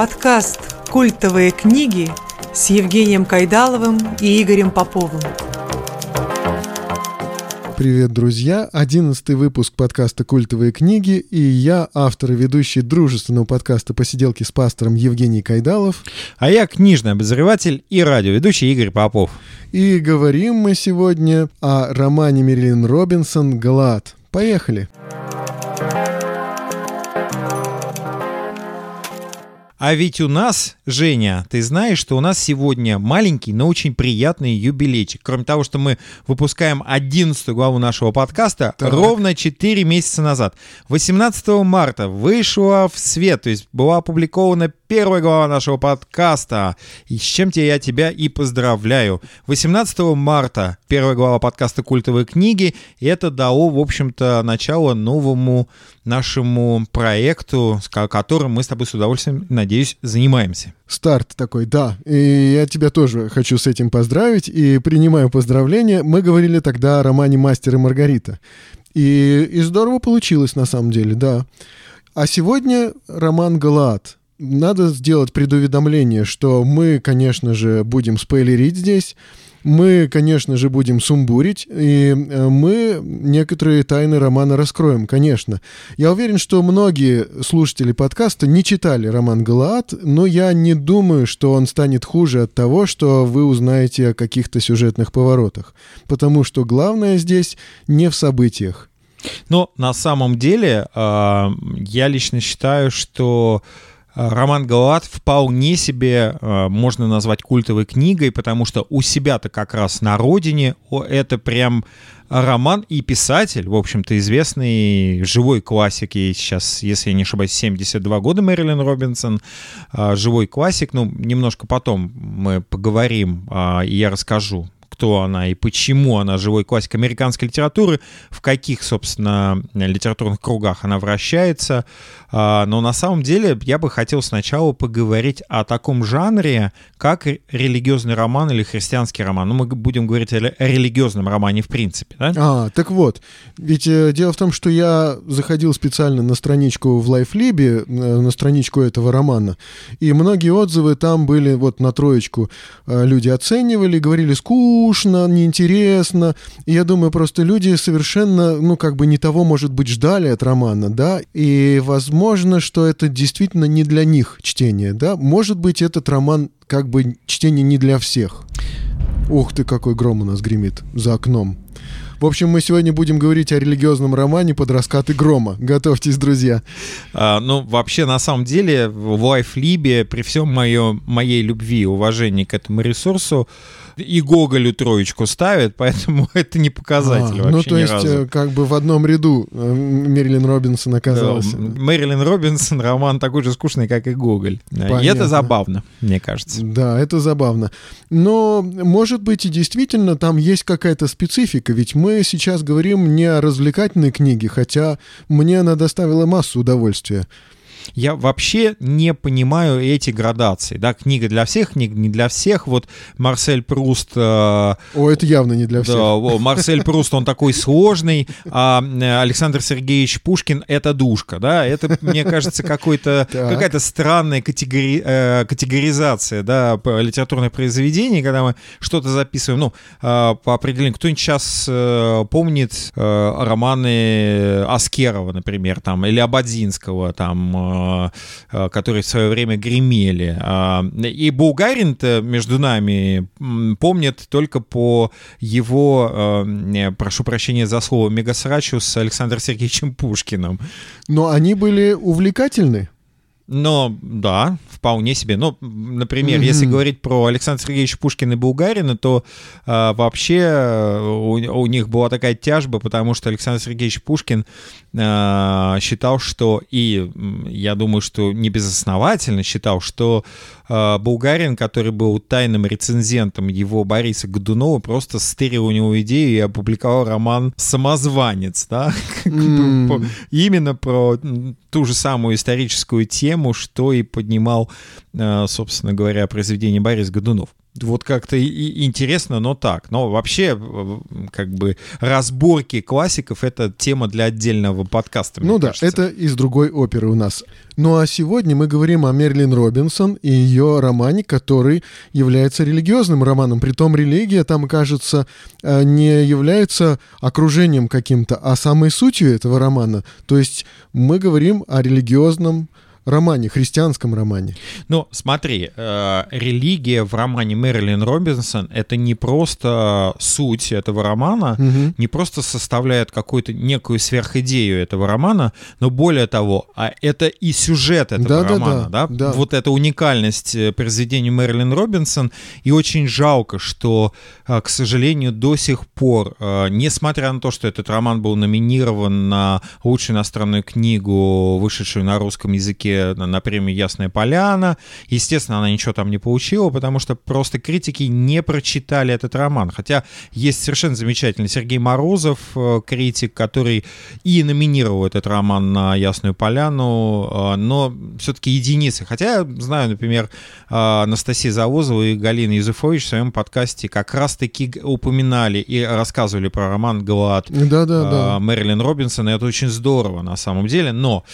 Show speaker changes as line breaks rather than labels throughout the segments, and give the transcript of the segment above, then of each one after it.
Подкаст «Культовые книги» с Евгением Кайдаловым и Игорем Поповым.
Привет, друзья! Одиннадцатый выпуск подкаста «Культовые книги» и я, автор и ведущий дружественного подкаста «Посиделки с пастором» Евгений Кайдалов.
А я книжный обозреватель и радиоведущий Игорь Попов.
И говорим мы сегодня о романе Мерилин Робинсон «Глад». Поехали!
А ведь у нас, Женя, ты знаешь, что у нас сегодня маленький, но очень приятный юбилейчик. Кроме того, что мы выпускаем 11 главу нашего подкаста так. ровно 4 месяца назад. 18 марта вышла в свет, то есть была опубликована первая глава нашего подкаста. И с чем я тебя и поздравляю. 18 марта первая глава подкаста «Культовые книги». И это дало, в общем-то, начало новому нашему проекту, с которым мы с тобой с удовольствием, надеюсь, занимаемся.
Старт такой, да. И я тебя тоже хочу с этим поздравить и принимаю поздравления. Мы говорили тогда о романе «Мастер и Маргарита». И, и здорово получилось на самом деле, да. А сегодня роман «Галаат» надо сделать предуведомление, что мы, конечно же, будем спойлерить здесь, мы, конечно же, будем сумбурить, и э, мы некоторые тайны романа раскроем, конечно. Я уверен, что многие слушатели подкаста не читали роман «Галаат», но я не думаю, что он станет хуже от того, что вы узнаете о каких-то сюжетных поворотах. Потому что главное здесь не в событиях.
Но на самом деле э, я лично считаю, что Роман Галат вполне себе э, можно назвать культовой книгой, потому что у себя-то как раз на родине это прям роман и писатель, в общем-то, известный живой классик, ей сейчас, если я не ошибаюсь, 72 года Мэрилин Робинсон, э, живой классик, ну, немножко потом мы поговорим, э, и я расскажу кто она и почему она живой классик американской литературы, в каких, собственно, литературных кругах она вращается. А, но на самом деле я бы хотел сначала поговорить о таком жанре, как религиозный роман или христианский роман. Ну, мы будем говорить о религиозном романе в принципе, да?
А, так вот. Ведь э, дело в том, что я заходил специально на страничку в LifeLib, э, на страничку этого романа, и многие отзывы там были вот на троечку. Э, люди оценивали, говорили скучно, неинтересно. И я думаю, просто люди совершенно, ну, как бы не того, может быть, ждали от романа, да, и возможно, что это действительно не для них чтение, да. Может быть, этот роман как бы чтение не для всех. Ух ты, какой гром у нас гремит за окном. В общем, мы сегодня будем говорить о религиозном романе под раскаты грома. Готовьтесь, друзья.
А, ну, вообще, на самом деле, в Life Libе, при всем моё, моей любви и уважении к этому ресурсу, и Гоголю троечку ставят, поэтому это не показатель а, вообще
Ну, то есть,
разу.
Э, как бы в одном ряду э, Мэрилин Робинсон оказался. Да,
Мэрилин Робинсон роман такой же скучный, как и Гоголь. Понятно. И это забавно, мне кажется.
Да, это забавно. Но, может быть, и действительно там есть какая-то специфика, ведь мы сейчас говорим не о развлекательной книге, хотя мне она доставила массу удовольствия.
Я вообще не понимаю эти градации. Да, книга для всех, книга не для всех. Вот Марсель Пруст... Э,
О, это явно не для всех. Да,
Марсель Пруст, он такой сложный, а э, Александр Сергеевич Пушкин — это душка, да? Это, мне кажется, какой-то, какая-то странная категори, э, категоризация, да, литературных произведений, когда мы что-то записываем, ну, э, по определению. Кто-нибудь сейчас э, помнит э, романы Аскерова, например, там, или Абадзинского, там, э, которые в свое время гремели. А, и Булгарин-то между нами помнит только по его, э, прошу прощения за слово, мегасрачу с Александром Сергеевичем Пушкиным.
Но они были увлекательны.
Но да, вполне себе. Ну, например, mm-hmm. если говорить про Александра Сергеевича Пушкина и Булгарина, то э, вообще у, у них была такая тяжба, потому что Александр Сергеевич Пушкин э, считал, что, и я думаю, что не безосновательно считал, что э, Булгарин, который был тайным рецензентом его Бориса Годунова, просто стырил у него идею и опубликовал роман «Самозванец», да? Mm. Именно про ту же самую историческую тему, что и поднимал, э, собственно говоря, произведение Борис Годунов. Вот как-то и интересно, но так. Но вообще, как бы, разборки классиков — это тема для отдельного подкаста,
Ну да,
кажется.
это из другой оперы у нас. Ну а сегодня мы говорим о Мерлин Робинсон и ее романе, который является религиозным романом. Притом религия там, кажется, э, не является окружением каким-то, а самой сутью этого романа. То есть мы говорим о религиозном романе, христианском романе.
Ну, смотри, э, религия в романе Мэрилин Робинсон — это не просто суть этого романа,
Мгм.
не просто составляет какую-то некую сверхидею этого романа, но более того, а это и сюжет этого
Да-да-да,
романа, да,
да.
Вот эта уникальность э, произведения Мэрилин Робинсон, и очень жалко, что, э, к сожалению, до сих пор, э, несмотря на то, что этот роман был номинирован на лучшую иностранную книгу, вышедшую на русском языке на, на премию «Ясная поляна», естественно, она ничего там не получила, потому что просто критики не прочитали этот роман. Хотя есть совершенно замечательный Сергей Морозов, э, критик, который и номинировал этот роман на «Ясную поляну», э, но все-таки единицы. Хотя я знаю, например, э, Анастасия Завозова и Галина Юзефович в своем подкасте как раз-таки упоминали и рассказывали про роман «Глад»,
Да-да-да.
а, Мэрилин Робинсон, и это очень здорово на самом деле, но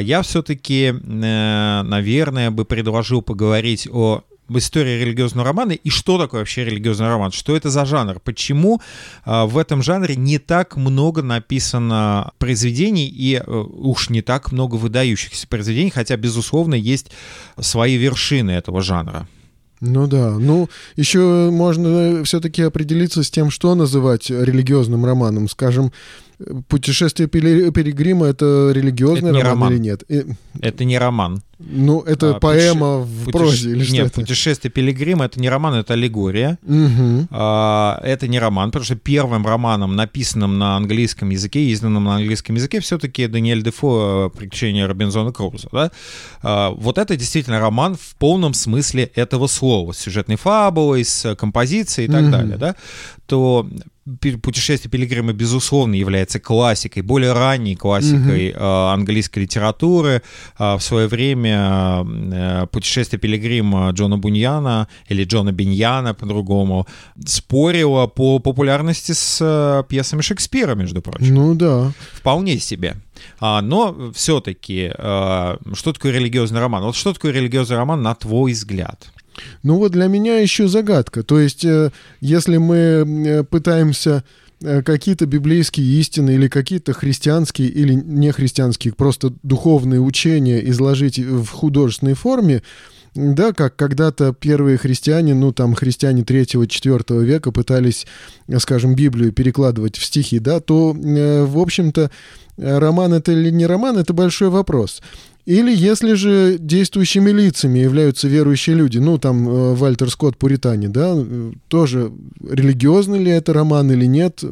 я все-таки, наверное, бы предложил поговорить о истории религиозного романа и что такое вообще религиозный роман, что это за жанр, почему а, в этом жанре не так много написано произведений и э, уж не так много выдающихся произведений, хотя, безусловно, есть свои вершины этого жанра.
Ну да, ну еще можно все-таки определиться с тем, что называть религиозным романом. Скажем, «Путешествие Пилигрима» — это религиозный
Это
роман,
роман.
или нет?
Это не роман.
ну, это
А,
поэма
путеше-
в
Путеше-
прозе или что
Нет,
это?
«Путешествие Пилигрима» — это не роман, это аллегория.
Мгм.
А, Это не роман, потому что первым романом, написанным на английском языке, изданным на английском языке, все-таки Даниэль Дефо «Приключения Робинзона Круза». Да? А, Вот это действительно роман в полном смысле этого слова, с сюжетной фабулой, с композицией и так
Мгм.
далее. Да? То «Путешествие Пилигрима», безусловно, является классикой, более ранней классикой э, английской литературы. А, В свое время э, «Путешествие Пилигрима» Джона Буньяна или Джона Биньяна по-другому спорило по популярности с пьесами Шекспира, между прочим.
Ну да.
Вполне себе. А, но все-таки, что такое религиозный роман? Вот что такое религиозный роман, на твой взгляд?
Ну вот для меня еще загадка. То есть, э, если мы э, пытаемся э, какие-то библейские истины или какие-то христианские или нехристианские, просто духовные учения изложить в художественной форме, да, как когда-то первые христиане, ну там христиане 3-4 века пытались, скажем, Библию перекладывать в стихи, да, то, в общем-то, роман это или не роман, это большой вопрос. Или если же действующими лицами являются верующие люди, ну, там, э, Вальтер Скотт, Пуритане, да, э, тоже религиозный ли это роман или нет,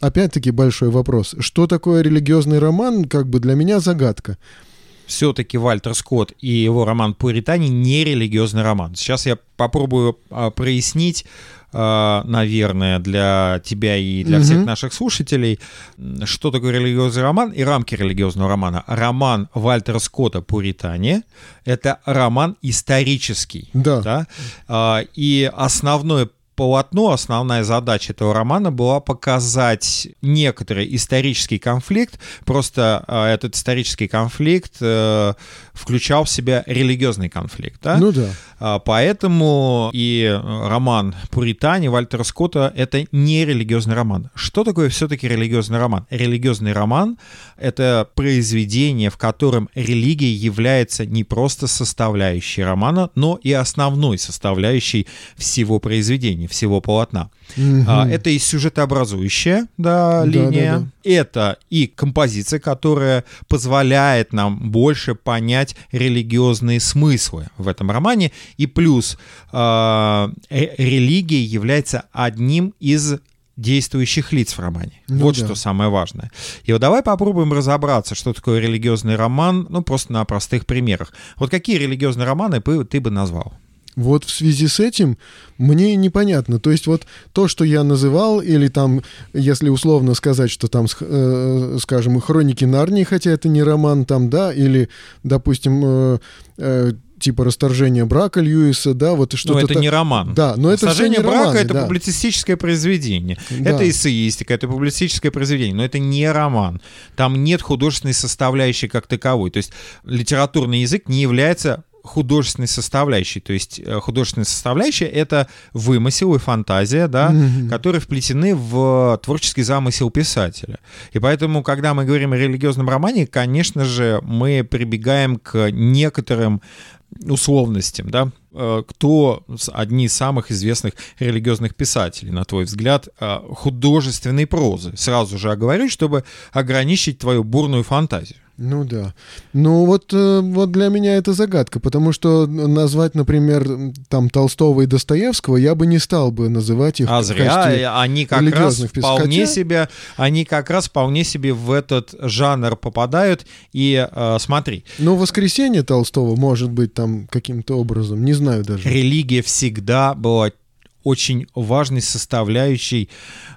опять-таки большой вопрос. Что такое религиозный роман, как бы для меня загадка.
все-таки Вальтер Скотт и его роман «Пуритане» не религиозный роман. Сейчас я попробую а, прояснить, наверное, для тебя и для
Мгм.
всех наших слушателей, что такое религиозный роман и рамки религиозного романа. Роман Вальтера Скотта «Пуритане» — это роман исторический.
Да.
да? А, И основное полотно, основная задача этого романа была показать некоторый исторический конфликт. Просто а, этот исторический конфликт э, включал в себя религиозный конфликт. Да?
Ну да.
А, Поэтому и э, роман «Пуритане» Вальтера Скотта — это не религиозный роман. Что такое все-таки религиозный роман? Религиозный роман — это произведение, в котором религия является не просто составляющей романа, но и основной составляющей всего произведения, всего полотна. А, Это и сюжетообразующая да,
Да,
линия,
да, да.
это и композиция, которая позволяет нам больше понять религиозные смыслы в этом романе. И плюс э, религия является одним из действующих лиц в романе.
Ну
вот
да.
что самое важное. И вот давай попробуем разобраться, что такое религиозный роман, ну просто на простых примерах. Вот какие религиозные романы ты бы назвал?
Вот в связи с этим мне непонятно. То есть вот то, что я называл, или там, если условно сказать, что там, э, скажем, «Хроники Нарнии», хотя это не роман там, да, или, допустим, э, э, типа расторжение брака Льюиса, да, вот что-то.
Но это
так...
не роман.
Да, но это
Расторжение
все не
брака
романы,
это
да.
публицистическое произведение.
Да.
Это эссеистика, это публицистическое произведение, но это не роман. Там нет художественной составляющей как таковой. То есть литературный язык не является художественной составляющей. То есть э, художественная составляющая — это вымысел и фантазия, да,
Мгм.
которые вплетены в творческий замысел писателя. И поэтому, когда мы говорим о религиозном романе, конечно же, мы прибегаем к некоторым условностям, да, Э, кто одни из самых известных религиозных писателей, на твой взгляд, э, художественной прозы. Сразу же оговорюсь, чтобы ограничить твою бурную фантазию.
Ну да. Ну вот, э, вот для меня это загадка, потому что назвать, например, там Толстого и Достоевского я бы не стал бы называть их
А зря, э, они как раз вполне
Хотя-
себе, они как раз вполне себе в этот жанр попадают. И э, смотри,
Но воскресенье Толстого может быть там каким-то образом, не знаю даже.
религия всегда была очень важной составляющей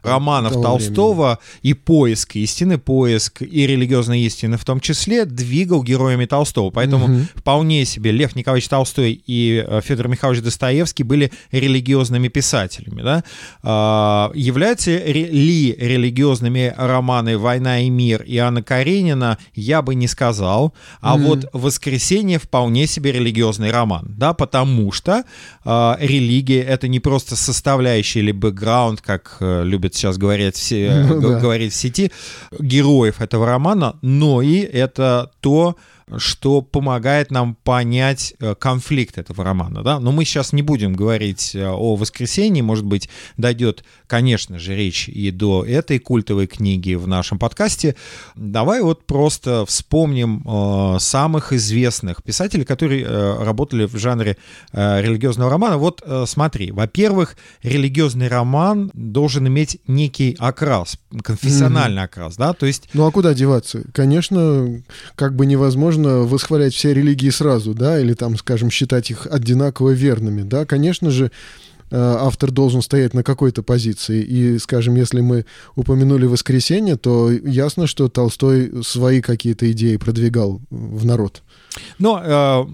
романов
того
Толстого и поиск истины, поиск и религиозной истины в том числе двигал героями Толстого. Поэтому
Мгм.
вполне себе Лев Николаевич Толстой и э, Федор Михайлович Достоевский были религиозными писателями. Да? А, Являются ли религиозными романы «Война и мир» и Анна Каренина, я бы не сказал. А
Мгм.
вот «Воскресенье» вполне себе религиозный роман, да, потому что а, религия — это не просто составляющая или бэкграунд, как э, любят сейчас говорить, все,
Ну
г-
да.
говорить в сети, героев этого романа, но и это то, что помогает нам понять э, конфликт этого романа, да. Но мы сейчас не будем говорить э, о воскресенье, может быть, дойдет, конечно же, речь и до этой культовой книги в нашем подкасте. Давай вот просто вспомним э, самых известных писателей, которые работали в жанре религиозного романа. Вот смотри, во-первых, религиозный роман должен иметь некий окрас, конфессиональный окрас, да, то есть
Ну а куда деваться? Конечно, как бы невозможно восхвалять все религии сразу, да, или там, скажем, считать их одинаково верными, да. Конечно же, э, автор должен стоять на какой-то позиции. И, скажем, если мы упомянули воскресенье, то ясно, что Толстой свои какие-то идеи продвигал в народ.
Но э,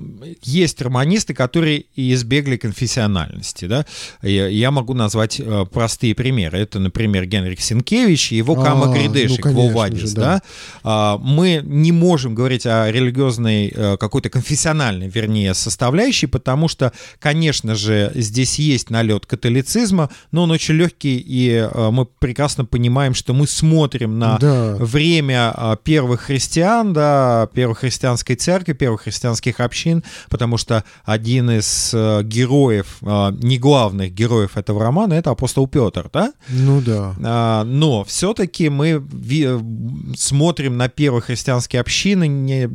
есть романисты, которые избегли конфессиональности. Да? Я, я могу назвать э, простые примеры. Это, например, Генрих Сенкевич и его
А,
Кама
ну,
Гридешик,
конечно
Вовадис.
же,
да?
да.
А, мы не можем говорить о религиозной, э, какой-то конфессиональной, вернее, составляющей, потому что, конечно же, здесь есть налет католицизма, но он очень легкий, и э, мы прекрасно понимаем, что мы смотрим на
Да.
время а, первых христиан, да, первой христианской церкви, первых христианских общин, потому что один из э, героев, а, не главных героев этого романа, это апостол Петр, да?
Ну да.
А, Но все-таки мы ви- смотрим на первые христианские общины не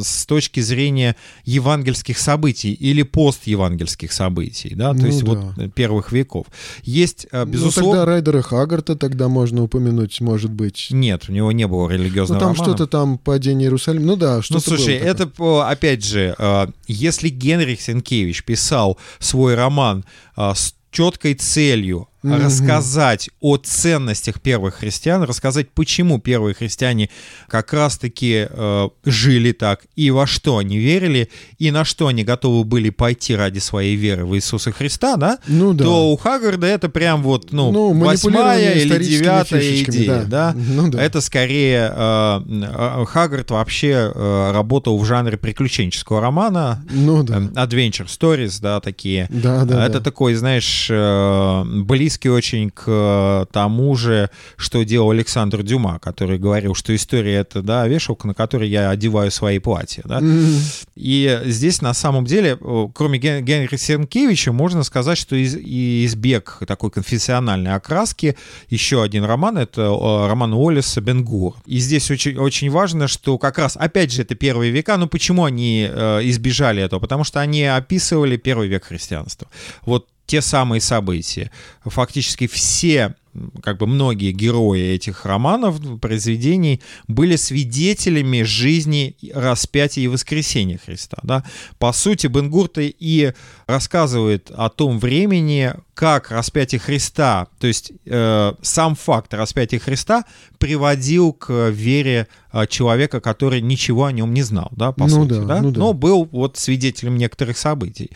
с точки зрения евангельских событий или постевангельских событий, да, то
Ну
есть
да.
вот э, первых веков. Есть, э,
Ну
безусловно...
тогда Райдера Хагарта тогда можно упомянуть, может быть.
Нет, у него не было
Ну
религиозного
там
романа.
что-то там падение Иерусалима. Ну да,
Ну,
что-то
слушай,
было
это, опять же, э, если Генрих Сенкевич писал свой роман э, с четкой целью Рассказать о ценностях первых христиан, рассказать, почему первые христиане как раз-таки э, жили так, и во что они верили, и на что они готовы были пойти ради своей веры в Иисуса Христа, да,
Ну да.
то у Хагарда это прям вот, ну,
Ну,
восьмая или девятая идея,
да.
да?
Ну да.
Это скорее э, э, Хаггард вообще э, работал в жанре приключенческого романа,
Ну да.
э, adventure stories, да, такие.
Да, да,
Это
да.
такой, знаешь, э, близкий очень к э, тому же, что делал Александр Дюма, который говорил, что история это, да, вешалка, на которой я одеваю свои платья, да.
М,
И здесь на самом деле, э, кроме Ген- Генриха Сенкевича, можно сказать, что из, избег такой конфессиональной окраски еще один роман, это э, роман Уоллеса «Бенгур». И здесь очень, очень важно, что как раз, опять же, это первые века, но почему они избежали этого? Потому что они описывали первый век христианства. Вот те самые события. Фактически все как бы многие герои этих романов, произведений были свидетелями жизни распятия и воскресения Христа. Да? По сути, Бенгурта и рассказывает о том времени, как распятие Христа, то есть э, сам факт распятия Христа приводил к вере э, человека, который ничего о нем не знал, да, по ну сути, да, да? Ну да. но был вот свидетелем некоторых событий.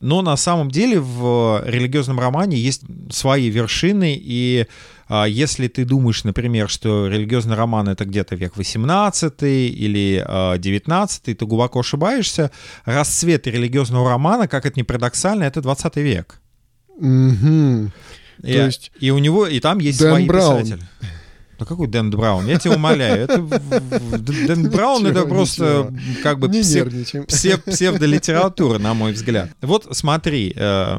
Но на самом деле в религиозном романе есть свои вершины, и а, если ты думаешь, например, что религиозный роман это где-то век 18 или а, 19, то глубоко ошибаешься. Расцвет религиозного романа, как это ни парадоксально, это 20 век.
Угу.
И, то есть... и у него, и там есть
Дэн
свои
Браун.
писатели. Да какой Дэн Браун? Я тебя умоляю. Это, Дэн Браун это просто как бы
Не
псе-
нервничаем.
псе- псевдолитература, на мой взгляд. Вот смотри, э,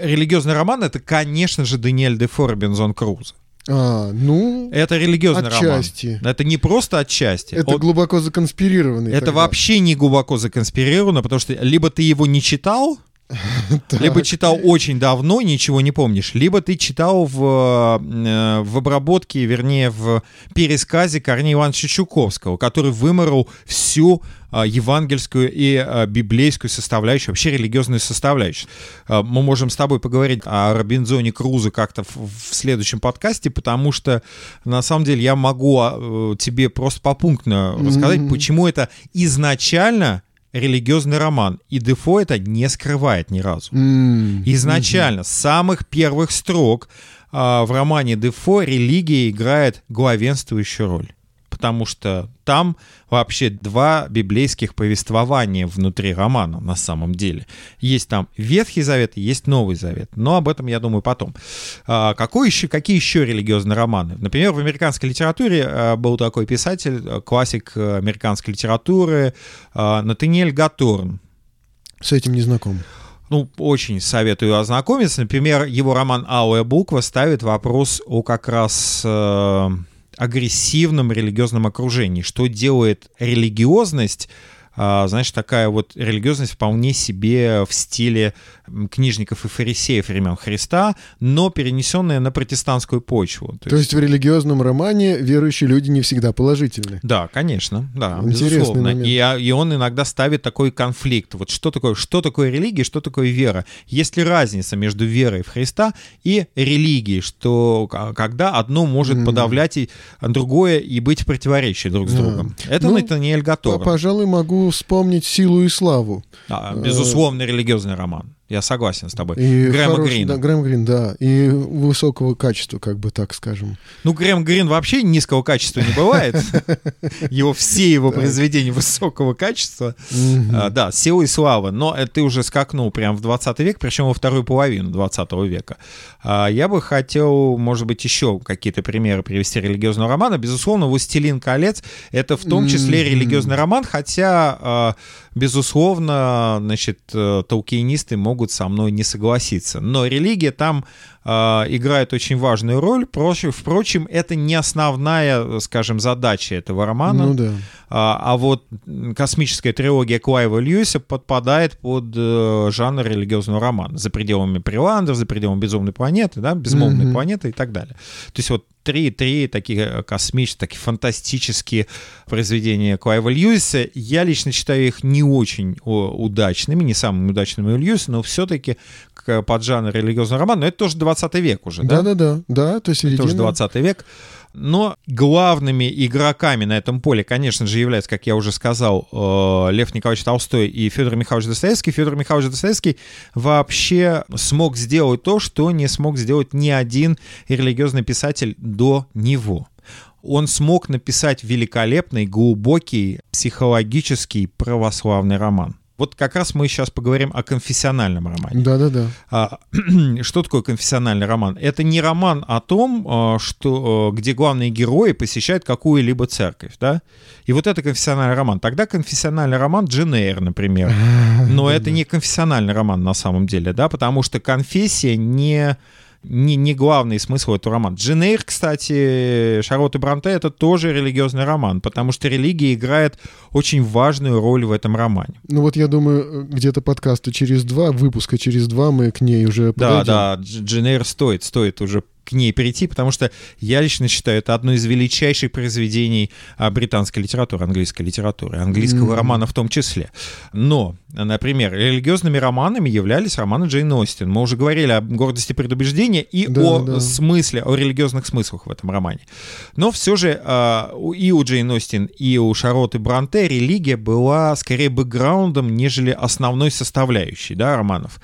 религиозный роман это, конечно же, Даниэль Дефо Робинзон Крузо.
А, ну,
Это религиозный
Отчасти.
роман. Это не просто отчасти.
это
Он-
глубоко законспирированный.
это
тогда.
вообще не глубоко законспирировано, потому что либо ты его не читал, либо читал очень давно, ничего не помнишь, либо ты читал в, э, в обработке, вернее, в пересказе Корнея Ивановича Чуковского, который выморал всю а, евангельскую и а, библейскую составляющую, вообще религиозную составляющую. А, Мы можем с тобой поговорить о Робинзоне Крузо как-то в, следующем подкасте, потому что на самом деле я могу э, тебе просто попунктно рассказать,
Мгм.
почему это изначально религиозный роман, и Дефо это не скрывает ни разу.
М,
Изначально, с самых первых строк а, в романе Дефо религия играет главенствующую роль. Потому что там вообще два библейских повествования внутри романа на самом деле. Есть там Ветхий Завет и есть Новый Завет. Но об этом, я думаю, потом. А, какой еще, какие еще религиозные романы? Например, в американской литературе а, был такой писатель, а, классик а, американской литературы Натаниэль Гаторн.
С этим не знаком.
Ну, очень советую ознакомиться. Например, его роман «Алая буква» ставит вопрос о как раз э, агрессивном религиозном окружении. Что делает религиозность, знаешь, такая вот религиозность вполне себе в стиле книжников и фарисеев времен Христа, но перенесенная на протестантскую почву.
То есть в религиозном романе верующие люди не всегда положительны.
Да, конечно, да,
Интересный
безусловно.
момент.
И, а, и он иногда ставит такой конфликт. Вот что такое, что такое религия, что такое вера? Есть ли разница между верой в Христа и религией, что когда одно может
Мгм.
подавлять и другое и быть в противоречии друг с
Да.
другом? Это
Ну,
Натаниэль Гатор.
Пожалуй, могу вспомнить «Силу и славу».
безусловно, религиозный роман. Я согласен с тобой.
И
Грэма
хорош-
Грина.
Да, Грэм Грин, да. И высокого качества, как бы так скажем.
Ну, Грэм Грин вообще низкого качества не бывает. Его все его произведения высокого качества. А, да, «Сила и слава», но это ты уже скакнул прям в 20 век, причем во вторую половину 20 века. А, Я бы хотел, может быть, еще какие-то примеры привести религиозного романа. Безусловно, «Властелин колец» — это в том числе религиозный роман, хотя, а, безусловно, значит, э, толкиенисты могут со мной не согласиться. Но религия там играет очень важную роль. Впрочем, это не основная, скажем, задача этого романа.
Ну да.
А, а вот космическая трилогия Клайва Льюиса подпадает под э, жанр религиозного романа. За пределами Приландер, за пределами Безумной планеты, да, Безмолвной
Мгм.
планеты и так далее. То есть вот три, три такие э, космические, такие фантастические произведения Клайва Льюиса. Я лично считаю их не очень удачными, не самыми удачными у Льюиса, но все-таки под жанр религиозного романа. Но это тоже 20 век уже, да?
Да-да-да. Да, то есть
Это уже
середина.
20 век. Но главными игроками на этом поле, конечно же, являются, как я уже сказал, э, Лев Николаевич Толстой и Федор Михайлович Достоевский. Федор Михайлович Достоевский вообще смог сделать то, что не смог сделать ни один религиозный писатель до него. Он смог написать великолепный, глубокий, психологический православный роман. Вот как раз мы сейчас поговорим о конфессиональном романе.
Да-да-да.
А, Что такое конфессиональный роман? Это не роман о том, а, что, а, где главные герои посещают какую-либо церковь, да? И вот это конфессиональный роман. Тогда конфессиональный роман Эйр, например. Но это не конфессиональный роман на самом деле, да, потому что конфессия не не, не главный смысл этого романа. Джин Эйр, кстати, Шарлотта Бранте — это тоже религиозный роман, потому что религия играет очень важную роль в этом романе.
Ну вот я думаю, где-то подкаста через два, выпуска через два мы к ней уже
подойдем. Да, да, Джин Эйр стоит, стоит уже к ней перейти, потому что я лично считаю, это одно из величайших произведений а, британской литературы, английской литературы, английского mm-hmm. романа в том числе. Но, например, религиозными романами являлись романы Джейн Остин. Мы уже говорили о гордости предубеждения и да, о да. смысле, о религиозных смыслах в этом романе. Но все же а, и у Джейн Остин, и у Шароты Бранте религия была скорее бэкграундом, нежели основной составляющей да, романов.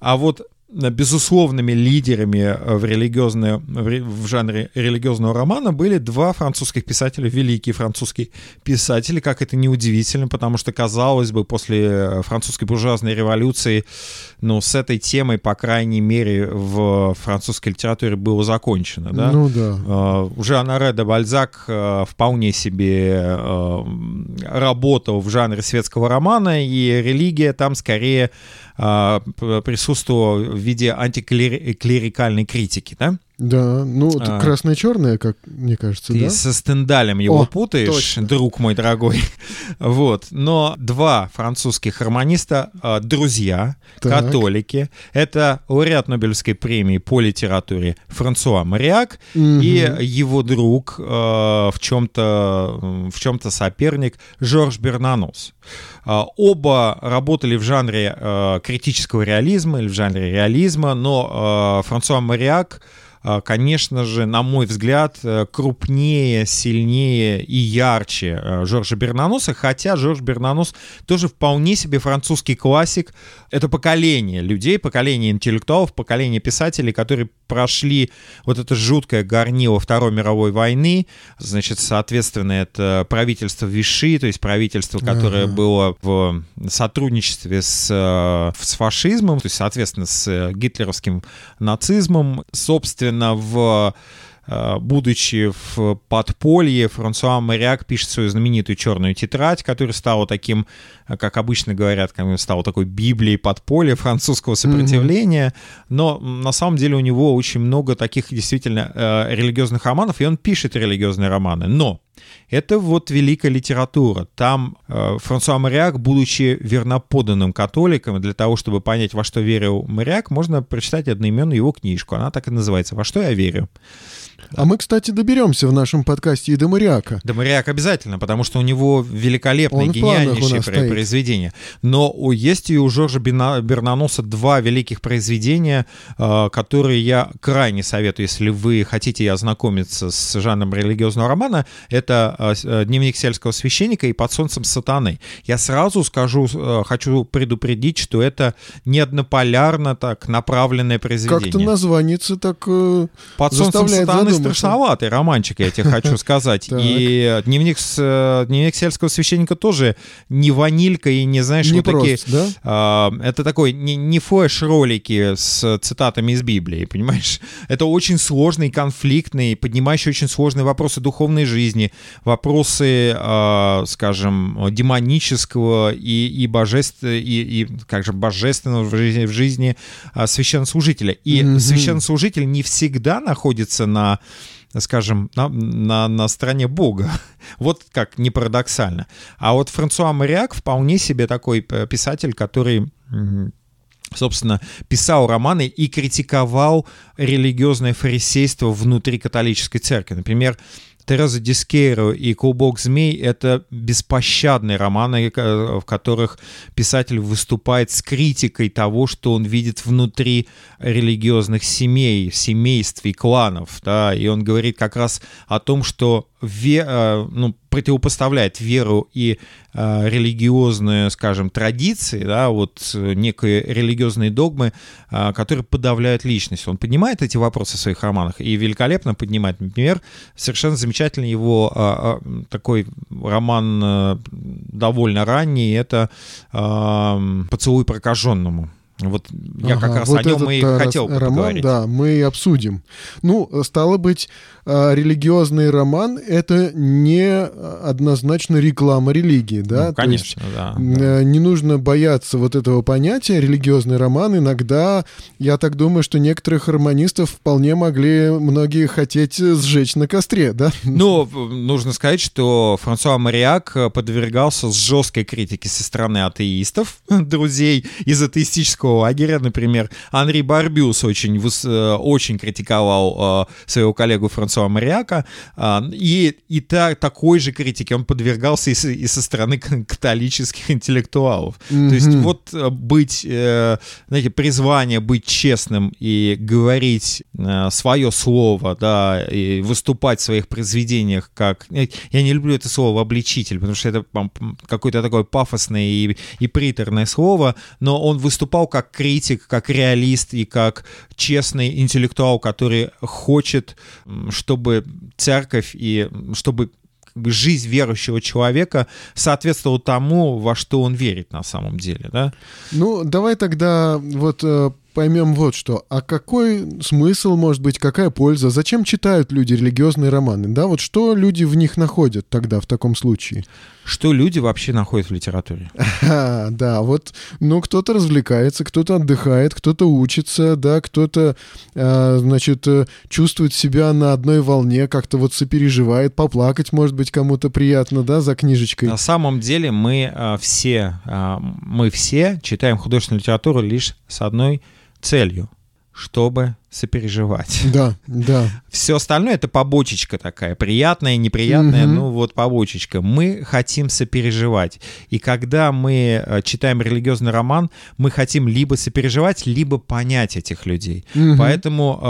А вот безусловными лидерами э, в, религиозное, в жанре религиозного романа были два французских писателя, великие французские писатели, как это неудивительно, потому что, казалось бы, после э, французской буржуазной революции, ну, с этой темой, по крайней мере, в французской литературе было закончено, да?
Ну, да.
Уже Анаре де Бальзак вполне себе работал в жанре светского романа, и религия там скорее а, присутствовала в виде антиклерикальной критики, да?
Да, ну а, красное-черное, как мне кажется,
ты
да?
со Стендалем его О, путаешь, точно. друг мой дорогой. вот, но два французских хармониста, а, друзья, так. католики. Это лауреат Нобелевской премии по литературе Франсуа Мариак угу. и его друг, а, в чем-то в чем-то соперник Жорж Бернанос. Оба работали в жанре критического реализма или в жанре реализма, но Франсуа Мариак а, конечно же, на мой взгляд, э, крупнее, сильнее и ярче э, Жоржа Бернаноса, хотя Жорж Бернанос тоже вполне себе французский классик. Это поколение людей, поколение интеллектуалов, поколение писателей, которые прошли вот это жуткое горнило Второй мировой войны. Значит, соответственно, это правительство Виши, то есть правительство, которое uh-huh. было в сотрудничестве с, э, с фашизмом, то есть, соответственно, с гитлеровским нацизмом. Собственно, в Э, будучи в подполье, Франсуа Моряк пишет свою знаменитую черную тетрадь, которая стала таким, э, как обычно говорят, стала такой библией подполья французского сопротивления. Mm-hmm. Но на самом деле у него очень много таких действительно э, религиозных романов, и он пишет религиозные романы. Но это вот великая литература. Там э, Франсуа Моряк, будучи верноподанным католиком, для того, чтобы понять, во что верил Моряк, можно прочитать одноименную его книжку. Она так и называется «Во что я верю».
А мы, кстати, доберемся в нашем подкасте и до Мариака.
До Мариака обязательно, потому что у него великолепное, Он гениальнейшее произведение. Но есть и у Жоржа Бернаноса два великих произведения, а, которые я крайне советую, если вы хотите ознакомиться с жанром религиозного романа. Это а, а, «Дневник сельского священника» и «Под солнцем сатаны». Я сразу скажу, хочу предупредить, что это не однополярно так направленное произведение.
Как-то название так э,
«Под солнцем сатаны» страшноватый романчик, я тебе хочу сказать. И дневник, с, дневник сельского священника тоже не ванилька и не, знаешь,
не
вот
прост,
такие...
Да?
А, это такой не, не флеш-ролики с цитатами из Библии, понимаешь? Это очень сложный, конфликтный, поднимающий очень сложные вопросы духовной жизни, вопросы, а, скажем, демонического и, и, божеств, и, и как же, божественного в жизни, в жизни а, священнослужителя. И mm-hmm. священнослужитель не всегда находится на скажем, на, на, на стороне Бога. вот как не парадоксально. А вот Франсуа Мариак вполне себе такой э, писатель, который собственно, писал романы и критиковал религиозное фарисейство внутри католической церкви. Например, Тереза Дискейро и Клубок змей — это беспощадные романы, э, в которых писатель выступает с критикой того, что он видит внутри религиозных семей, семейств и кланов. Да? И он говорит как раз о том, что ве, э, ну, противопоставляет веру и э, религиозные, скажем, традиции, да, вот некие религиозные догмы, э, которые подавляют личность. Он поднимает эти вопросы в своих романах и великолепно поднимает. Например, совершенно замечательный его э, э, такой роман э, довольно ранний, это э, «Поцелуй прокаженному». Вот я ага, как раз вот о нем и хотел роман, поговорить.
Да, мы обсудим. Ну, стало быть, а, религиозный роман — это не однозначно реклама религии, да?
Ну, конечно, есть, да,
да. Не нужно бояться вот этого понятия религиозный роман. Иногда, я так думаю, что некоторых романистов вполне могли многие хотеть сжечь на костре, да?
Ну, нужно сказать, что Франсуа Мариак подвергался жесткой критике со стороны атеистов, друзей из атеистического политического лагеря, например, Анри Барбюс очень, э, очень критиковал э, своего коллегу Франсуа Мариака, э, и, и та, такой же критике он подвергался и, и со стороны католических интеллектуалов. Mm-hmm. То есть вот быть, знаете, призвание быть честным и говорить свое слово, да, и выступать в своих произведениях как... Я не люблю это слово «обличитель», потому что это какое-то такое пафосное и, и приторное слово, но он выступал как как критик, как реалист и как честный интеллектуал, который хочет, чтобы церковь и чтобы жизнь верующего человека соответствовала тому, во что он верит на самом деле, да?
Ну, давай тогда вот э, поймем вот что. А какой смысл, может быть, какая польза? Зачем читают люди религиозные романы? Да, вот что люди в них находят тогда в таком случае?
Что люди вообще находят в литературе?
А, да, вот, ну, кто-то развлекается, кто-то отдыхает, кто-то учится, да, кто-то, а, значит, э, чувствует себя на одной волне, как-то вот сопереживает, поплакать, может быть, кому-то приятно, да, за книжечкой.
На самом деле мы а, все, а, мы все читаем художественную литературу лишь с одной целью, чтобы сопереживать.
Да, да.
Все остальное это побочечка такая, приятная, неприятная, угу. ну вот побочечка. Мы хотим сопереживать. И когда мы э, читаем религиозный роман, мы хотим либо сопереживать, либо понять этих людей. Угу. Поэтому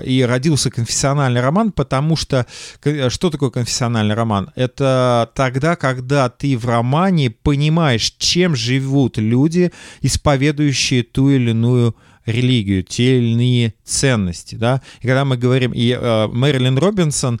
э, и родился конфессиональный роман, потому что э, что такое конфессиональный роман? Это тогда, когда ты в романе понимаешь, чем живут люди, исповедующие ту или иную религию, те или иные ценности, да. И когда мы говорим, и э, Мэрилин Робинсон,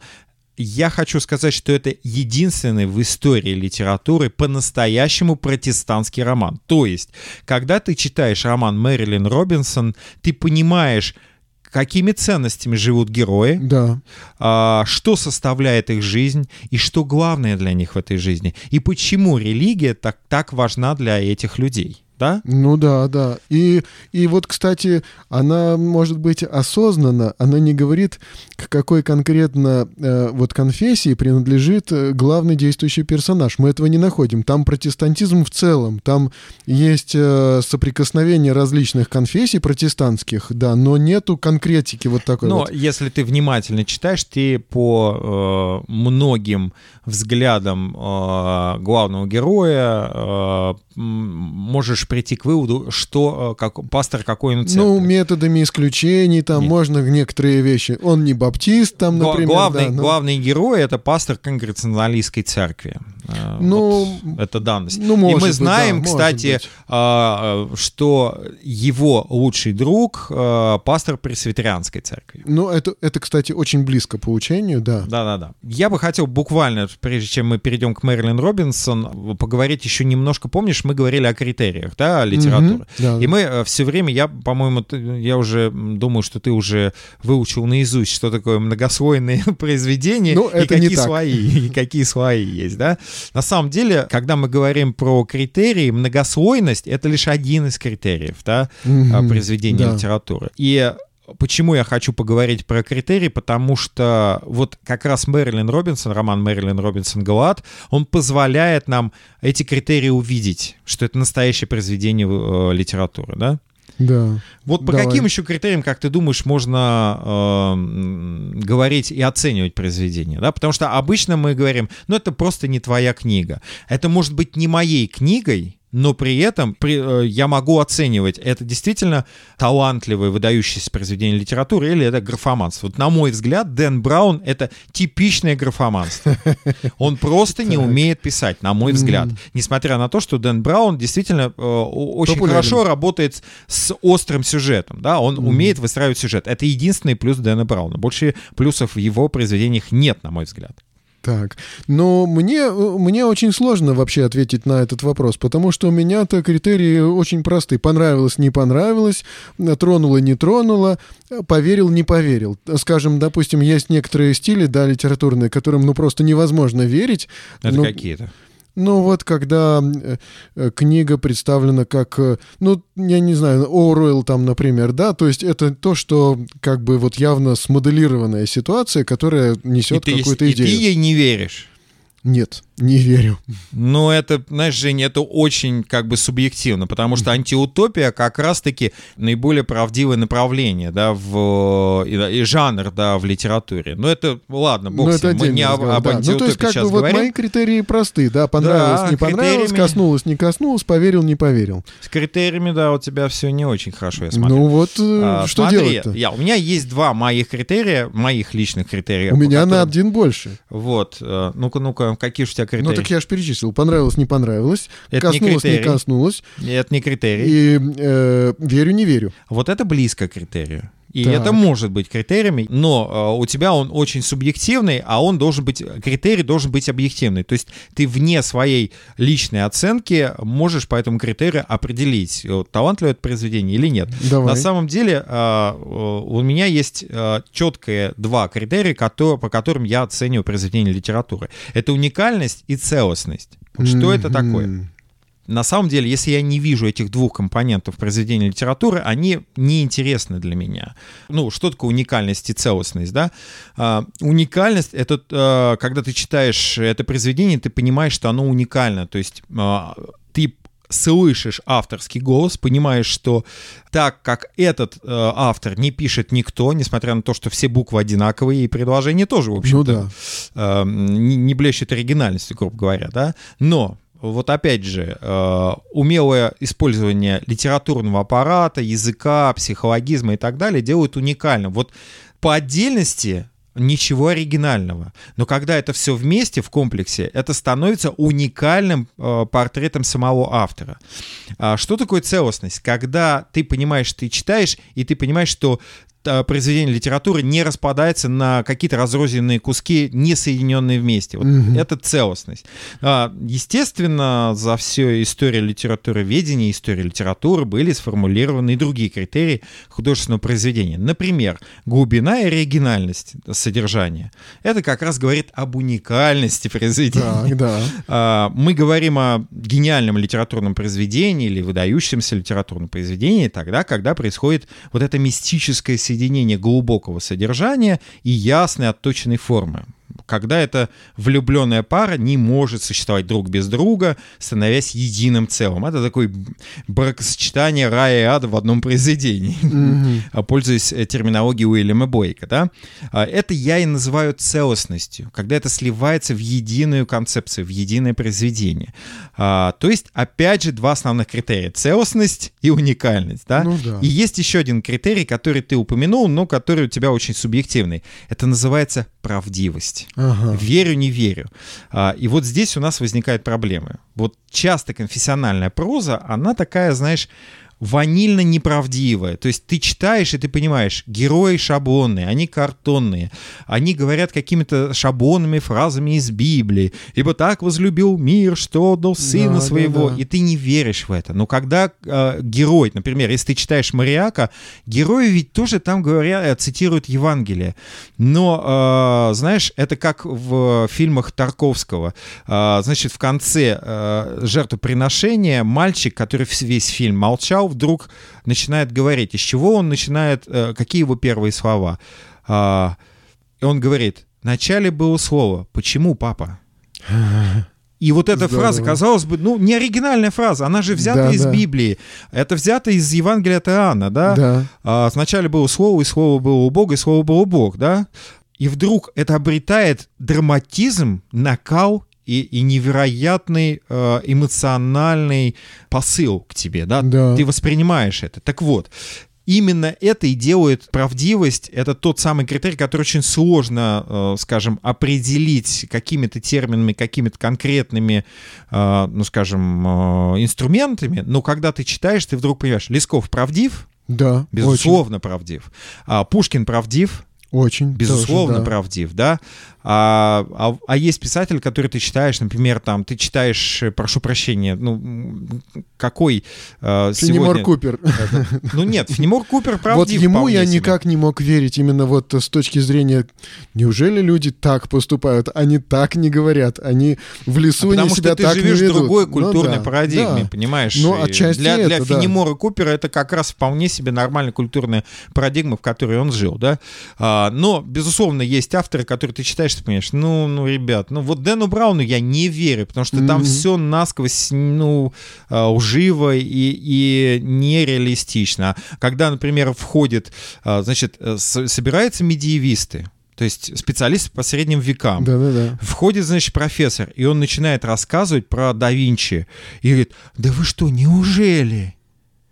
я хочу сказать, что это единственный в истории литературы по-настоящему протестантский роман. То есть, когда ты читаешь роман Мэрилин Робинсон, ты понимаешь, какими ценностями живут герои,
да.
а, что составляет их жизнь и что главное для них в этой жизни, и почему религия так, так важна для этих людей да?
Ну да, да. И, и вот, кстати, она может быть осознанно, она не говорит, к какой конкретно э, вот конфессии принадлежит э, главный действующий персонаж. Мы этого не находим. Там протестантизм в целом, там есть э, соприкосновение различных конфессий протестантских, да, но нету конкретики вот такой.
Но
вот.
если ты внимательно читаешь, ты по э, многим взглядам э, главного героя э, можешь прийти к выводу, что э, как, пастор какой он церкви.
Ну, методами исключений, там Нет. можно некоторые вещи. Он не баптист, там, например.
Главный,
да,
но... главный герой — это пастор конгрегационалистской церкви. Э, ну, вот это данность. Ну, может И мы знаем, быть, да, кстати, а, что его лучший друг — пастор пресвитерианской церкви.
Ну, это, это, кстати, очень близко по учению, да.
Да-да-да. Я бы хотел буквально, прежде чем мы перейдем к Мэрилин Робинсон, поговорить еще немножко. Помнишь, мы говорили о критериях, да, литературы. Mm-hmm, да. И мы э, все время, я, по-моему, я уже думаю, что ты уже выучил наизусть, что такое многослойные произведения, ну, и какие свои, и какие свои есть, да. На самом деле, когда мы говорим про критерии, многослойность — это лишь один из критериев, да, mm-hmm, произведения да. литературы. И Почему я хочу поговорить про критерии? Потому что вот как раз Мэрилин Робинсон, роман Мэрилин Робинсон «Галат», он позволяет нам эти критерии увидеть, что это настоящее произведение э, литературы, да?
Да.
Вот по Давай. каким еще критериям, как ты думаешь, можно э, говорить и оценивать произведение? Да? Потому что обычно мы говорим, ну это просто не твоя книга. Это может быть не моей книгой, но при этом при, э, я могу оценивать, это действительно талантливое, выдающееся произведение литературы или это графоманство. Вот на мой взгляд, Дэн Браун — это типичное графоманство. Он просто не умеет писать, на мой взгляд. Несмотря на то, что Дэн Браун действительно э, очень хорошо работает с острым сюжетом. Да? Он умеет выстраивать сюжет. Это единственный плюс Дэна Брауна. Больше плюсов в его произведениях нет, на мой взгляд.
Так, но мне, мне очень сложно вообще ответить на этот вопрос, потому что у меня-то критерии очень простые. Понравилось, не понравилось, тронуло, не тронуло, поверил, не поверил. Скажем, допустим, есть некоторые стили, да, литературные, которым, ну, просто невозможно верить.
Это
ну,
какие-то?
Ну вот, когда э, книга представлена как, э, ну, я не знаю, Оруэлл там, например, да, то есть это то, что как бы вот явно смоделированная ситуация, которая несет какую-то идею.
И ты ей не веришь?
Нет, не верю.
Ну, это, знаешь, Женя, это очень как бы субъективно, потому что антиутопия как раз-таки наиболее правдивое направление, да, в, и, и жанр, да, в литературе. Но это, ладно, бог
ну,
ним, мы не об, об да. Ну,
то есть, как бы вот
говорим.
мои критерии просты, да, понравилось, да, не понравилось, критериями... коснулось, не коснулось, поверил, не поверил.
С критериями, да, у тебя все не очень хорошо, я смотрю.
Ну, вот э, а, что делать-то?
Я, у меня есть два моих критерия, моих личных критериев.
У меня которым... на один больше.
Вот, э, ну-ка, ну-ка, какие же у тебя критерии?
Ну, так я же перечислил. Понравилось, не понравилось.
Это
коснулось,
не,
не коснулось.
Это не критерий.
И э, верю, не верю.
Вот это близко к критерию. И
Так.
это может быть критериями, но э, у тебя он очень субъективный, а он должен быть, критерий должен быть объективный. То есть ты вне своей личной оценки можешь по этому критерию определить, э, талантливое это произведение или нет.
Давай.
На самом деле э, э, у меня есть э, четкие два критерия, которые, по которым я оцениваю произведение литературы. Это уникальность и целостность. Вот Что это такое? На самом деле, если я не вижу этих двух компонентов произведения литературы, они неинтересны для меня. Ну, что такое уникальность и целостность, да? А, уникальность — это а, когда ты читаешь это произведение, ты понимаешь, что оно уникально. То есть а, ты слышишь авторский голос, понимаешь, что так как этот э, автор не пишет никто, несмотря на то, что все буквы одинаковые, и предложение тоже, в
Ну
общем-то,
да.
э, не, не блещет оригинальностью, грубо говоря, да, но вот опять же, э, умелое использование литературного аппарата, языка, психологизма и так далее делают уникальным. Вот по отдельности ничего оригинального. Но когда это все вместе в комплексе, это становится уникальным э, портретом самого автора. А что такое целостность? Когда ты понимаешь, ты читаешь, и ты понимаешь, что произведение литературы не распадается на какие-то разрозненные куски, не соединенные вместе. Вот
Мгм.
Это целостность. А, Естественно, за всю историю литературы ведения, историю литературы были сформулированы и другие критерии художественного произведения. Например, глубина и оригинальность содержания. Это как раз говорит об уникальности произведения.
Так, да.
А, Мы говорим о гениальном литературном произведении или выдающемся литературном произведении тогда, когда происходит вот это мистическое соединение глубокого содержания и ясной отточенной формы. Когда эта влюбленная пара не может существовать друг без друга, становясь единым целым. Это такое бракосочетание рая и ада в одном произведении а, пользуясь э, терминологией Уильяма Бойка, да, А, это я и называю целостностью, когда это сливается в единую концепцию, в единое произведение. А, То есть, опять же, два основных критерия — целостность и уникальность, да.
Ну да.
И есть еще один критерий, который ты упомянул, но который у тебя очень субъективный. Это называется правдивость.
Ага.
Верю, не верю. А, И вот здесь у нас возникают проблемы. Вот часто конфессиональная проза, она такая, знаешь, ванильно неправдивая. То есть ты читаешь, и ты понимаешь, герои шаблонные, они картонные, они говорят какими-то шаблонными фразами из Библии. «Ибо так возлюбил мир, что отдал сына
Да, да,
своего».
да.
И ты не веришь в это. Но когда э, герой, например, если ты читаешь Мариака, герои ведь тоже там говорят, э, цитируют Евангелие. Но, э, знаешь, это как в фильмах Тарковского. Э, значит, в конце э, жертвоприношения мальчик, который весь фильм молчал, вдруг начинает говорить. Из чего он начинает, э, какие его первые слова? А, И он говорит, вначале было слово. Почему, папа? И вот эта
Здорово.
фраза, казалось бы, ну, не оригинальная фраза, она же взята
Да,
из
да.
Библии. Это взято из Евангелия от Иоанна, да?
Да.
А, вначале было слово, и слово было у Бога, и слово было Бог, да? И вдруг это обретает драматизм, накал и, и невероятный э, эмоциональный посыл к тебе, да?
Да.
Ты воспринимаешь это. Так вот, именно это и делает правдивость. Это тот самый критерий, который очень сложно, э, скажем, определить какими-то терминами, какими-то конкретными, э, ну, скажем, инструментами. Но когда ты читаешь, ты вдруг понимаешь, Лесков правдив,
Да. очень.
Безусловно, правдив. А, Пушкин правдив.
Очень.
безусловно
тоже, да.
правдив, да. А, а, а есть писатель, который ты читаешь, например, там, ты читаешь, э, прошу прощения, ну, какой э,
Фенемор
сегодня...
Купер.
Ну нет, Фенемор Купер
Вот
правдив
ему
вполне
я
себе.
никак не мог верить именно вот с точки зрения, неужели люди так поступают? Они так не говорят, они в
А
лесу
потому
они
что
себя
ты
так не
живешь в
ведут.
другой
Ну
культурной
да,
парадигме,
да.
понимаешь?
Ну, отчасти
для, для
это, да.
Фенемора Купера это как раз вполне себе нормальная культурная парадигма, в которой он жил, да. А, но, безусловно, есть авторы, которые ты читаешь, ты понимаешь, ну, ну, ребят, ну, вот Дэну Брауну я не верю, потому что там все насквозь, ну, а, лживо и, и нереалистично. Когда, например, входит, а, значит, э, собираются медиевисты, то есть специалисты по средним векам,
Да-да-да.
Входит, значит, профессор, и он начинает рассказывать про да Винчи. И говорит, да вы что, неужели?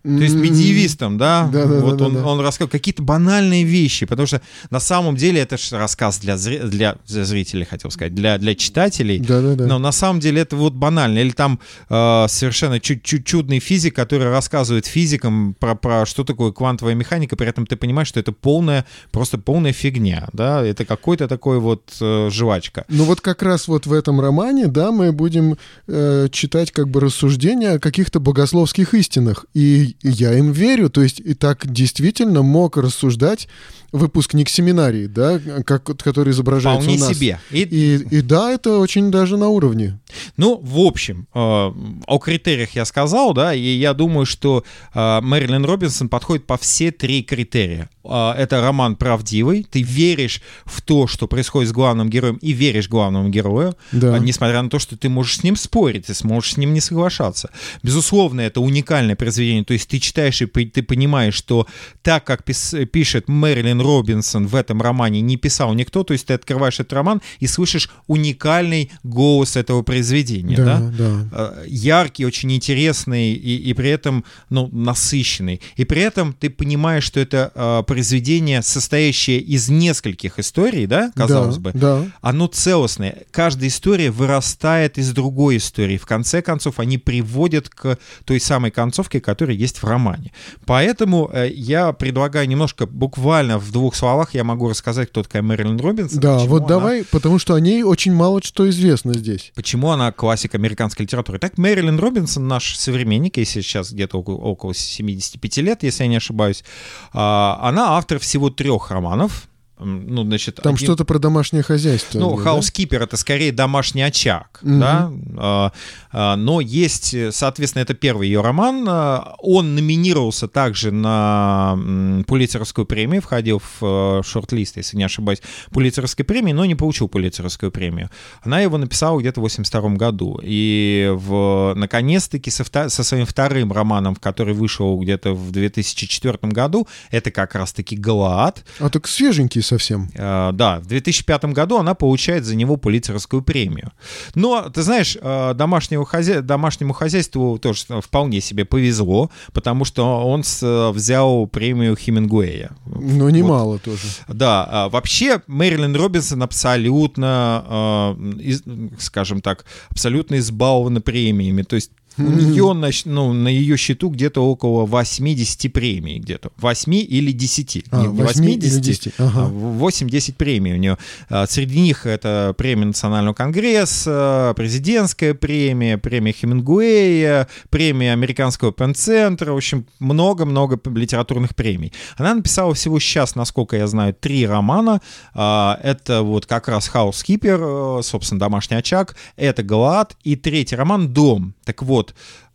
То есть
М,
медиевистам, да?
Да-да-да-да-да.
вот он, он рассказывал какие-то банальные вещи, потому что на самом деле это же рассказ для, зри- для, для зрителей, хотел сказать, для, для читателей.
Да-да-да.
Но на самом деле это вот банально. Или там э, совершенно чуть чуть чудный физик, который рассказывает физикам про, про что такое квантовая механика, при этом ты понимаешь, что это полная, просто полная фигня, да? Это какой-то такой вот э, жвачка.
Ну вот как раз вот в этом романе, да, мы будем э, читать как бы рассуждения о каких-то богословских истинах. И я им верю, то есть и так действительно мог рассуждать выпускник семинарии, да, как, который изображается
Вполне
у нас.
себе. И,
И, и да, это очень даже на уровне.
Ну, в общем, э, о критериях я сказал, да, и я думаю, что э, Мэрилин Робинсон подходит по все три критерия. Э, это роман правдивый, ты веришь в то, что происходит с главным героем, и веришь главному герою,
Да.
а, несмотря на то, что ты можешь с ним спорить, ты сможешь с ним не соглашаться. Безусловно, это уникальное произведение, то есть ты читаешь и ты понимаешь, что так, как пис- пишет Мэрилин Робинсон в этом романе, не писал никто, то есть ты открываешь этот роман и слышишь уникальный голос этого произведения, да?
да, да.
Э, яркий, очень интересный и, и при этом ну, насыщенный. И при этом ты понимаешь, что это э, произведение, состоящее из нескольких историй, да, казалось
да,
бы,
Да.
оно целостное. Каждая история вырастает из другой истории. В конце концов, они приводят к той самой концовке, которая есть в романе. Поэтому э, я предлагаю немножко, буквально в двух словах, я могу рассказать, кто такая Мэрилин Робинсон.
Да, вот
она-
давай, потому что о ней очень мало что известно здесь.
Почему она классик американской литературы? Так, Мэрилин Робинсон, наш современник, если сейчас где-то около, около 75 лет, если я не ошибаюсь, а, она автор всего трех романов. Ну, значит,
Там
один-
что-то про домашнее хозяйство.
Ну,
да?
хаускипер это скорее домашний очаг,
Мгм.
да. А, а, но есть, соответственно, это первый ее роман. А, Он номинировался также на Пулитцеровскую премию, входил в э, шорт-лист, если не ошибаюсь, Пулитцеровской премии, но не получил Пулитцеровскую премию. Она его написала где-то в 82 году. И в, наконец-таки со, вта- со своим вторым романом, который вышел где-то в 2004 году, это как раз-таки «Галаад»,
А так свеженький совсем.
Э, Да, в 2005 году она получает за него Пулитцеровскую премию. Но, ты знаешь, э, домашнего хозя... домашнему хозяйству тоже вполне себе повезло, потому что он с- взял премию Хемингуэя.
Но немало тоже.
Да, а, вообще Мэрилин Робинсон абсолютно, э, из- скажем так, абсолютно избалована премиями. То есть у нее на, ну, на ее счету где-то около 80 премий, где-то 8 или 10.
А,
не, не
8 или
80,
10,
а
ага.
8-10 премий у нее. А, Среди них это премия Национального конгресса, президентская премия, премия Хемингуэя, премия Американского пен-центра, в общем, много-много литературных премий. Она написала всего сейчас, насколько я знаю, три романа. А, Это вот как раз «Хаускипер», э, собственно, «Домашний очаг», это «Галаад» и третий роман «Дом». Так вот,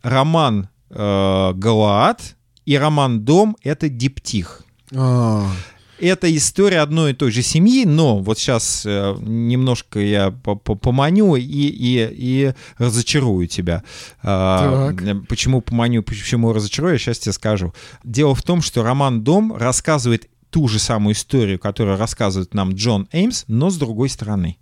роман э, «Галаад» и роман «Дом» — это диптих.
А,
Это история одной и той же семьи, но вот сейчас э, немножко я по- по- поманю и, и, и разочарую тебя.
Так.
э, Почему поманю, почему разочарую, я сейчас тебе скажу. Дело в том, что роман «Дом» рассказывает ту же самую историю, которую рассказывает нам Джон Эймс, но с другой стороны.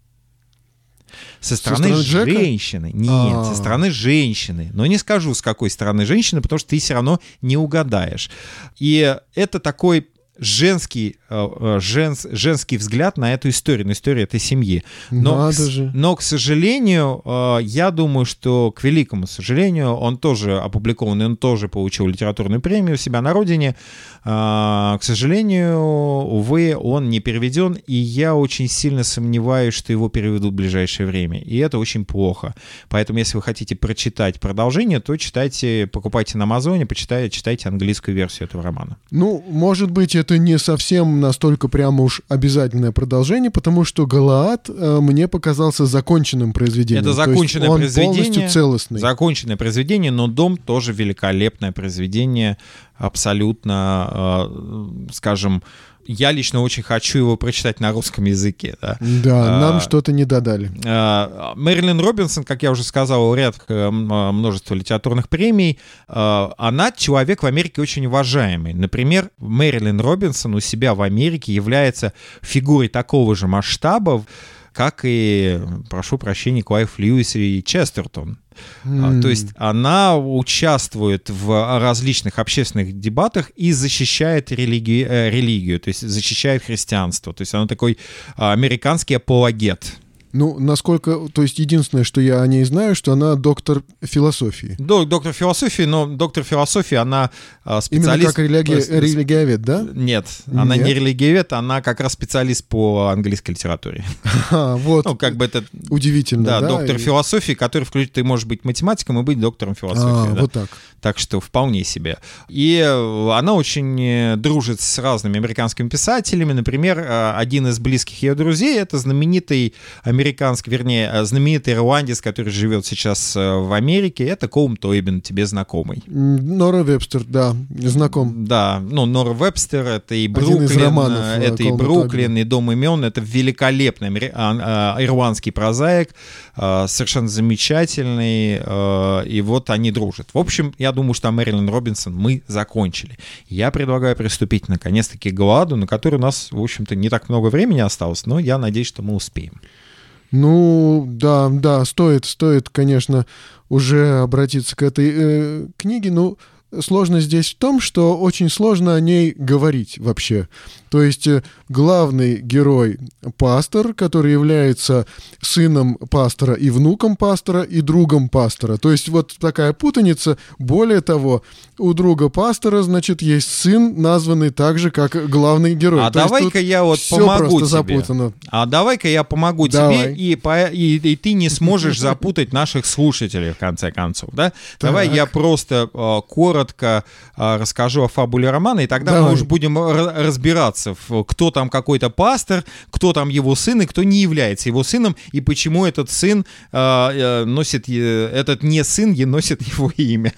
Со стороны,
стороны Джека?
женщины. Нет,
А.
со стороны женщины. Но не скажу, с какой стороны женщины, потому что ты все равно не угадаешь. И это такой женский, э, э, женс, женский взгляд на эту историю, на историю этой семьи. Но, к, но, к сожалению, э, я думаю, что, к великому сожалению, он тоже опубликован, и он тоже получил литературную премию у себя на родине. К сожалению, увы, он не переведен, и я очень сильно сомневаюсь, что его переведут в ближайшее время. И это очень плохо. Поэтому, если вы хотите прочитать продолжение, то читайте, покупайте на Амазоне, почитайте, читайте английскую версию этого романа.
Ну, может быть, это не совсем настолько прямо уж обязательное продолжение, потому что Галаад э, мне показался законченным произведением.
Это
То есть
законченное
он
произведение.
полностью целостный.
Законченное произведение, но «Дом» тоже великолепное произведение, абсолютно, э, скажем, я лично очень хочу его прочитать на русском языке. Да,
Да, нам
А,
что-то не додали.
Э, Мэрилин Робинсон, как я уже сказал, лауреат э, множества литературных премий, э, она человек в Америке очень уважаемый. Например, Мэрилин Робинсон у себя в Америке является фигурой такого же масштаба, как и, прошу прощения, Клайв Льюис и Честертон. А, То есть она участвует в различных общественных дебатах и защищает религи- э, религию, то есть защищает христианство. То есть она такой а, американский апологет.
Ну, насколько... То есть единственное, что я о ней знаю, что она доктор философии.
Док- Доктор философии, но доктор философии, она а,
Именно
специалист...
как религи-
с-
религиовед, да?
Нет, она
Нет?
не религиовед, она как раз специалист по английской литературе.
А, вот.
Ну, как бы это...
Удивительно,
Да,
да?
доктор
И-
философии, который включит, ты можешь быть математиком и быть доктором
А,
философии. да.
вот так.
Так что вполне себе. И э, она очень э, дружит с разными американскими писателями. Например, э, один из близких ее друзей — это знаменитый американский, вернее, э, знаменитый ирландец, который живет сейчас э, в Америке. Это Коум Тойбин, тебе знакомый.
Нора Вебстер, да, знаком.
Да, ну, Нора Вебстер, это и
Один
Бруклин,
из романов,
э, это и
Колма
Бруклин,
Тобина.
и Дом имен, это великолепный а, а, ирландский прозаик, совершенно замечательный, и вот они дружат. В общем, я думаю, что Мэрилин Робинсон мы закончили. Я предлагаю приступить наконец-таки к Галааду, на который у нас, в общем-то, не так много времени осталось, но я надеюсь, что мы успеем.
Ну, да, да, стоит, стоит, конечно, уже обратиться к этой э, книге. Ну, сложность здесь в том, что очень сложно о ней говорить вообще. То есть э, главный герой пастор, который является сыном пастора и внуком пастора и другом пастора. То есть вот такая путаница. Более того, у друга пастора, значит, есть сын, названный так же, как главный герой.
А давай-ка я вот помогу тебе.
запутано.
А давай-ка я помогу
Давай.
тебе, и, по- и, и ты не сможешь запутать наших слушателей, в конце концов, да? Давай я просто э, коротко э, расскажу о фабуле романа, и тогда мы
Давай.
уже будем ра- разбираться, в- кто там какой-то пастор, кто там его сын и кто не является его сыном, и почему этот сын э, э, носит, э, этот не сын е- носит его имя.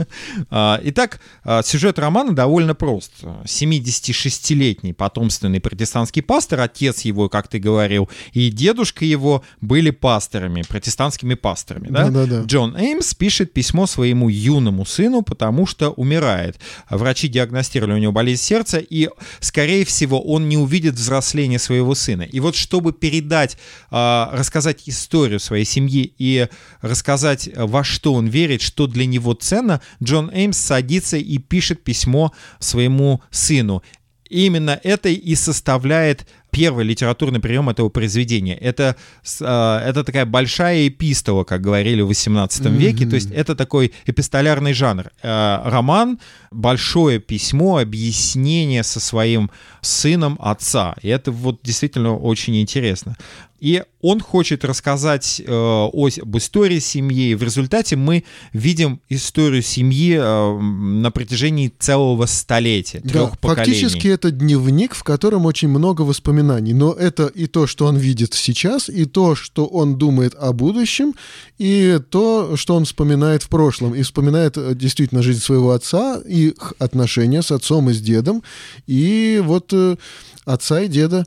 А, Итак, э, сюжет романа довольно прост. 76-летний потомственный протестантский пастор, отец его, как ты говорил, и дедушка его были пасторами, протестантскими пасторами. Да?
Да-да-да.
Джон Эймс пишет письмо своему юному сыну, потому что умирает. Врачи диагностировали у него болезнь сердца, и, скорее всего, он не увидит взросления своего сына. И вот чтобы передать, а, рассказать историю своей семьи и рассказать, а, во что он верит, что для него ценно, Джон Эймс садится и пишет письмо своему сыну. Именно это и составляет первый литературный прием этого произведения. Это, а, это такая большая эпистола, как говорили в XVIII веке, то есть это такой эпистолярный жанр. А, Роман, большое письмо, объяснение со своим сыном отца. И это вот действительно очень интересно. И он хочет рассказать э, о, об истории семьи. И в результате мы видим историю семьи э, на протяжении целого столетия, трех
Да,
поколений.
фактически это дневник, в котором очень много воспоминаний. Но это и то, что он видит сейчас, и то, что он думает о будущем, и то, что он вспоминает в прошлом. И вспоминает э, действительно жизнь своего отца, их отношения с отцом и с дедом, и вот э, отца и деда.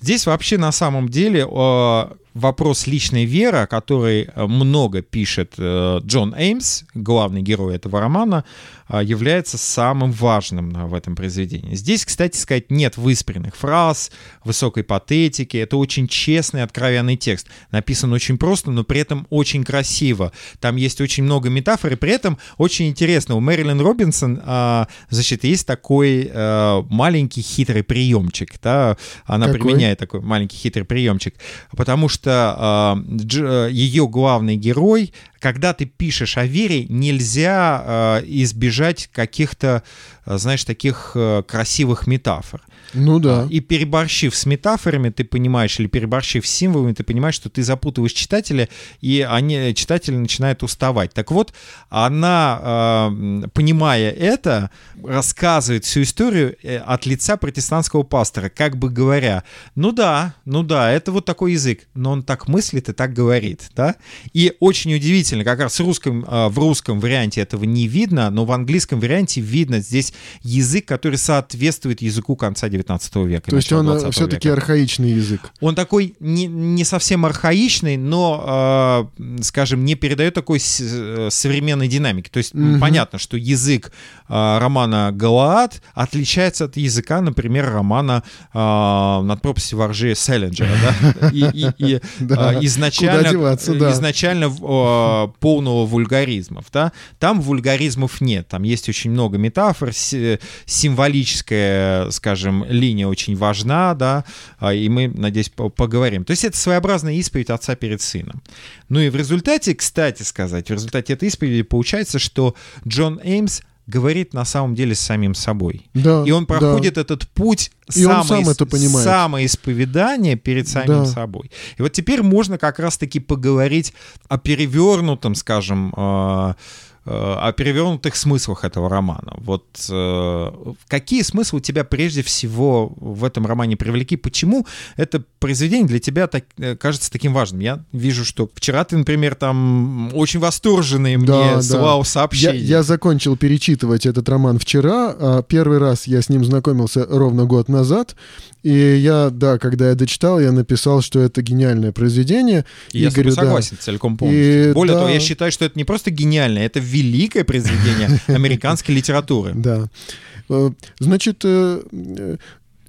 Здесь вообще на самом деле э, вопрос личной веры, о которой э, много пишет э, Джон Эймс, главный герой этого романа, является самым важным в этом произведении. Здесь, кстати сказать, нет выспренных фраз, высокой патетики. Это очень честный, откровенный текст. Написан очень просто, но при этом очень красиво. Там есть очень много метафор, и при этом очень интересно. У Мэрилин Робинсон, а, значит, есть такой а, маленький хитрый приемчик. Да? Она Какой? применяет такой маленький хитрый приемчик. Потому что ее главный герой когда ты пишешь о вере, нельзя э, избежать каких-то, э, знаешь, таких э, красивых метафор.
Ну да.
А, и переборщив с метафорами, ты понимаешь, или переборщив с символами, ты понимаешь, что ты запутываешь читателя, и они, читатель начинает уставать. Так вот, она, понимая это, рассказывает всю историю от лица протестантского пастора, как бы говоря, ну да, ну да, это вот такой язык, но он так мыслит и так говорит, да? И очень удивительно, удивительно, как раз в русском, а, в русском варианте этого не видно, но в английском варианте видно здесь язык, который соответствует языку конца 19 века.
То есть он э, все-таки архаичный язык.
Он такой не, не совсем архаичный, но, э, скажем, не передает такой э, современной динамики. То есть угу. понятно, что язык э, романа «Галаад» отличается от языка, например, романа э, «Над пропастью воржи» Селлинджера. Да? И, и, и э, изначально, деваться, да. изначально полного вульгаризмов, да, там вульгаризмов нет, там есть очень много метафор, символическая, скажем, линия очень важна, да, а, и мы, надеюсь, поговорим. То есть это своеобразная исповедь отца перед сыном. Ну и в результате, кстати сказать, в результате этой исповеди получается, что Джон Эймс говорит на самом деле с самим собой.
Да,
и он проходит
да.
этот путь
и само, он сам это понимает.
самоисповедания перед самим да. собой. И вот теперь можно как раз-таки поговорить о перевернутом, скажем, э, о перевернутых смыслах этого романа. Вот э, какие смыслы тебя прежде всего в этом романе привлекли? Почему это произведение для тебя так, э, кажется таким важным? Я вижу, что вчера ты, например, там очень восторженный мне да, слал да. сообщение.
Я, я закончил перечитывать этот роман вчера. А первый раз я с ним знакомился ровно год назад. И я, да, когда я дочитал, я написал, что это гениальное произведение.
И я говорю, согласен да. целиком полностью. И, Более да. того, я считаю, что это не просто гениальное, это великое произведение американской литературы.
Да. Э, значит, э, э,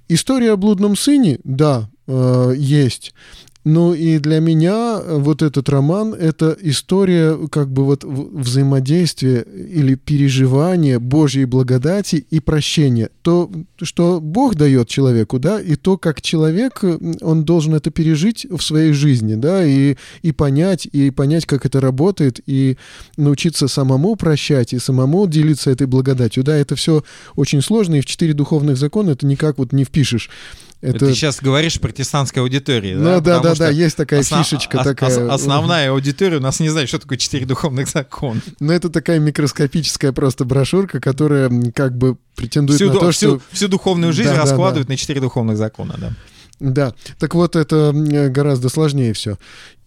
история о блудном сыне, да, есть. Ну и для меня э, вот этот роман — это история как бы вот взаимодействия или переживания Божьей благодати и прощения. То, что Бог дает человеку, да, и то, как человек, э, он должен это пережить в своей жизни, да, и, и понять, и понять, как это работает, и научиться самому прощать, и самому делиться этой благодатью. Да, это все очень сложно, и в четыре духовных закона это никак вот не впишешь.
Это... Ты сейчас говоришь протестантской аудитории,
ну, да? да, да, да, есть такая основ... фишечка такая.
Основная аудитория у нас не знает, что такое четыре духовных закона.
Ну, это такая микроскопическая просто брошюрка, которая как бы претендует всю, на то,
всю,
что...
Всю духовную жизнь да, раскладывает да, да. на четыре духовных закона, да.
Да, так вот это гораздо сложнее все.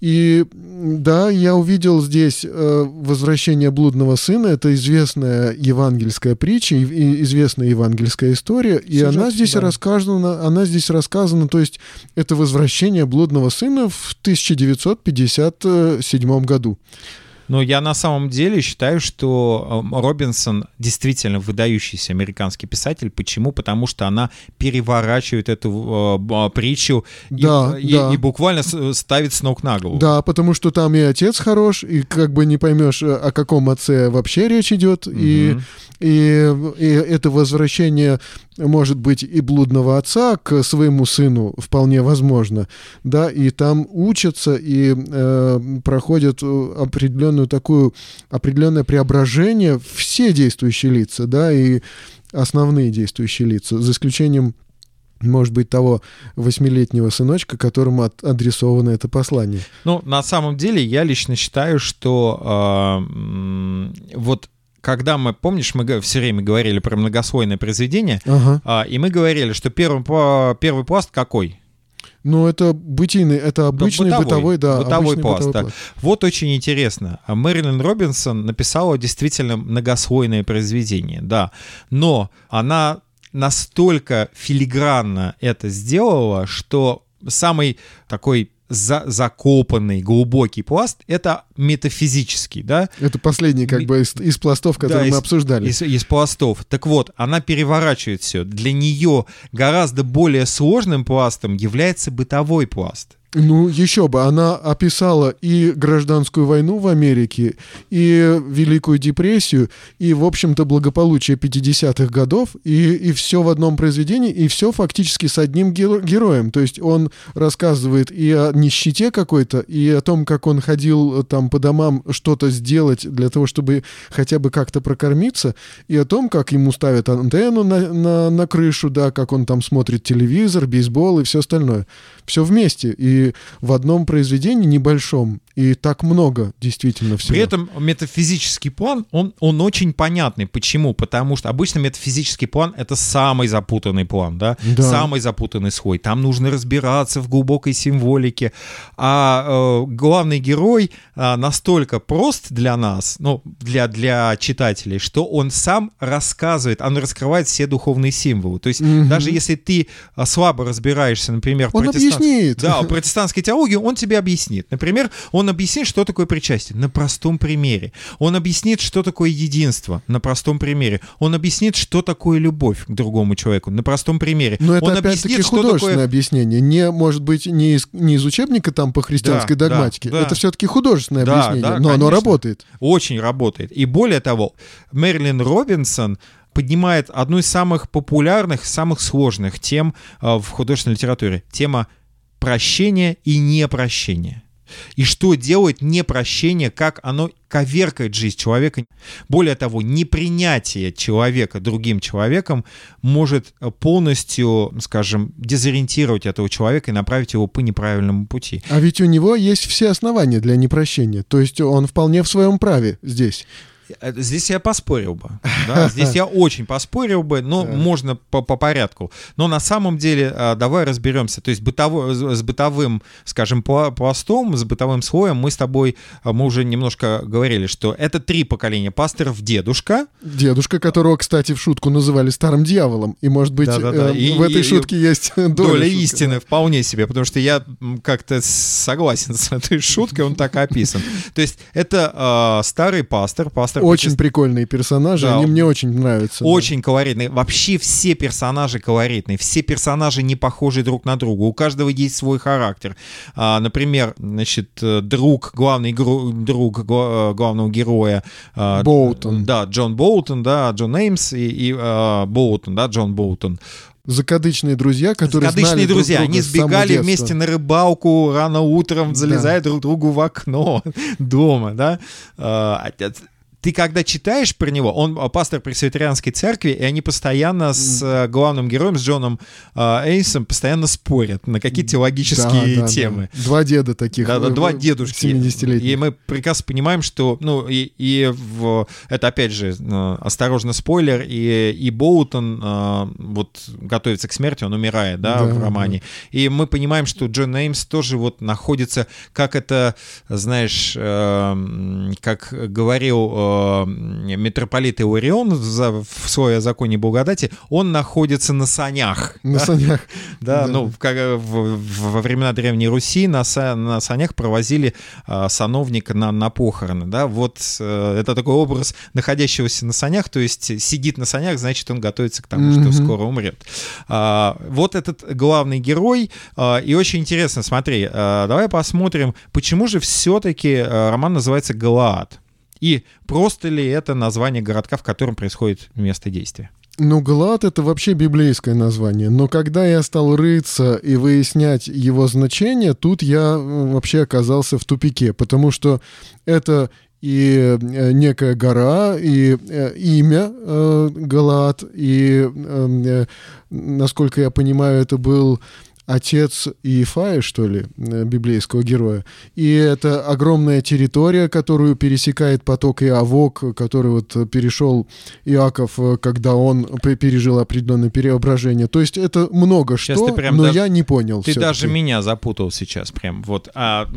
И да, я увидел здесь э, возвращение блудного сына. Это известная евангельская притча, и, известная евангельская история, и Сюжет, она здесь да. рассказана. Она здесь рассказана, то есть это возвращение блудного сына в 1957 году.
Но я на самом деле считаю, что эм, Робинсон действительно выдающийся американский писатель. Почему? Потому что она переворачивает эту э, притчу да, и, да. И, и буквально ставит с ног на голову.
Да, потому что там и отец хорош, и как бы не поймешь, э, о каком отце вообще речь идет, угу. и, и, и это возвращение может быть, и блудного отца к своему сыну вполне возможно, да, и там учатся и э, проходят определенную такую, определенное преображение все действующие лица, да, и основные действующие лица, за исключением может быть, того восьмилетнего сыночка, которому от, адресовано это послание.
Ну, на самом деле, я лично считаю, что э, вот когда мы, помнишь, мы все время говорили про многослойное произведение, ага. а, и мы говорили, что первый, первый пласт какой?
Ну, это бытийный, это обычный бытовой, бытовой да.
Бытовой пласт, бытовой да. пласт. Вот очень интересно. Мэрилин Робинсон написала действительно многослойное произведение, да. Но она настолько филигранно это сделала, что самый такой за, закопанный, глубокий пласт — это метафизический, да?
Это последний как бы из, из пластов, которые
Да,
мы
из-
обсуждали.
Из, из пластов. Так вот, она переворачивает все. Для нее гораздо более сложным пластом является бытовой пласт.
Ну, еще бы, она описала и гражданскую войну в Америке, и Великую депрессию, и, в общем-то, благополучие 50-х годов, и, и все в одном произведении, и все фактически с одним геро- героем. То есть он рассказывает и о нищете какой-то, и о том, как он ходил э, там по домам что-то сделать для того, чтобы хотя бы как-то прокормиться, и о том, как ему ставят антенну на, на, на крышу, да, как он там смотрит телевизор, бейсбол и все остальное. Все вместе. И в одном произведении небольшом. И так много действительно всего.
При этом метафизический план, он, он очень понятный. Почему? Потому что обычно метафизический план — это самый запутанный план, да?
Да.
Самый запутанный слой. Там нужно разбираться в глубокой символике. А э, главный герой а, настолько прост для нас, ну, для, для читателей, что он сам рассказывает, он раскрывает все духовные символы. То есть
Мгм.
даже если ты а, слабо разбираешься, например,
Он
протестант-
объяснит.
Да, в протестантской теологии он тебе объяснит. Например, он объяснит, что такое причастие на простом примере. Он объяснит, что такое единство на простом примере. Он объяснит, что такое любовь к другому человеку на простом примере.
Но это
он
опять-таки художественное объяснение. Не, может быть, не из, не из учебника там по христианской
Да, да,
догматике.
да.
Это все-таки художественное
Да,
объяснение.
да,
но оно
конечно.
работает.
Очень работает. И более того, Мэрилин Робинсон поднимает одну из самых популярных, самых сложных тем э, в художественной литературе. Тема прощения и непрощения. И что делает непрощение, как оно коверкает жизнь человека. Более того, непринятие человека другим человеком может э, полностью, скажем, дезориентировать этого человека и направить его по неправильному пути.
А ведь у него есть все основания для непрощения. То есть он вполне в своем праве здесь.
Э, Здесь я поспорил бы. да, Здесь я очень поспорил бы, но
Да.
можно по, по порядку. Но на самом деле а, давай разберемся. То есть бытово- с бытовым, скажем, пла- пластом, с бытовым слоем мы с тобой, а, мы уже немножко говорили, что это три поколения пасторов. Дедушка,
Дедушка, которого, кстати, в шутку называли старым дьяволом. И, может быть,
Да-да-да.
э,
И-
в этой
и-
шутке есть доля,
доля,
шутки,
истины вполне себе, потому что я как-то согласен с этой шуткой, он так описан. То есть это а, старый пастор, пастор
Очень
протест-
прикольные персонажи,
Да.
они мне очень нравятся. да.
Очень колоритный. Вообще все персонажи колоритные. Все персонажи не похожи друг на друга. У каждого есть свой характер. А, например, значит, э, друг, главный гру- друг э, главного героя. а,
Боутон.
Да, Джон Боутон, да, Джон Эймс и, и, а, Боутон, да, Джон Боутон.
Закадычные друзья, которые знали
Закадычные
друг
друзья,
друга
они сбегали вместе на рыбалку рано утром,
Да.
залезая друг другу в окно дома, да. А, Ты когда читаешь про него, он а, пастор пресвитерианской церкви, и они постоянно с э, главным героем, с Джоном а, Эйсом, постоянно спорят на какие-то теологические
Да, да,
темы.
да. Два деда таких.
Да, да,
э,
два дедушки.
70-летних.
И мы прекрасно понимаем, что, ну, и, и в, это опять же, э, осторожно, спойлер, и, и Боутон э, вот готовится к смерти, он умирает, да,
Да,
в романе. И мы понимаем, что Джон Эймс тоже вот находится, как это, знаешь, как говорил э, митрополит Иларион в, своей законе благодати, он находится на санях.
На
да?
санях.
Да,
Да.
ну, как, э, в- в- во времена Древней Руси на, на санях провозили а, сановника на, на похороны, да, вот э, это такой образ находящегося на санях, то есть сидит на санях, значит, он готовится к тому,
Мгм.
что скоро умрет. А, вот этот главный герой, а, и очень интересно, смотри, а, давай посмотрим, почему же все-таки роман называется «Галаад», и просто ли это название городка, в котором происходит место действия?
Ну, Галат — это вообще библейское название. Но когда я стал рыться и выяснять его значение, тут я э, вообще оказался в тупике, потому что это и э, некая гора, и э, имя э, Галат, и, э, э, насколько я понимаю, это был отец Иефая, что ли, э, библейского героя. И это огромная территория, которую пересекает поток Иовок, который вот перешел Иаков, э, когда он пе- пережил определенное преображение. То есть это много
Сейчас
что,
прям
но
даже-
я не понял.
Ты даже меня запутал сейчас прям. Вот. А,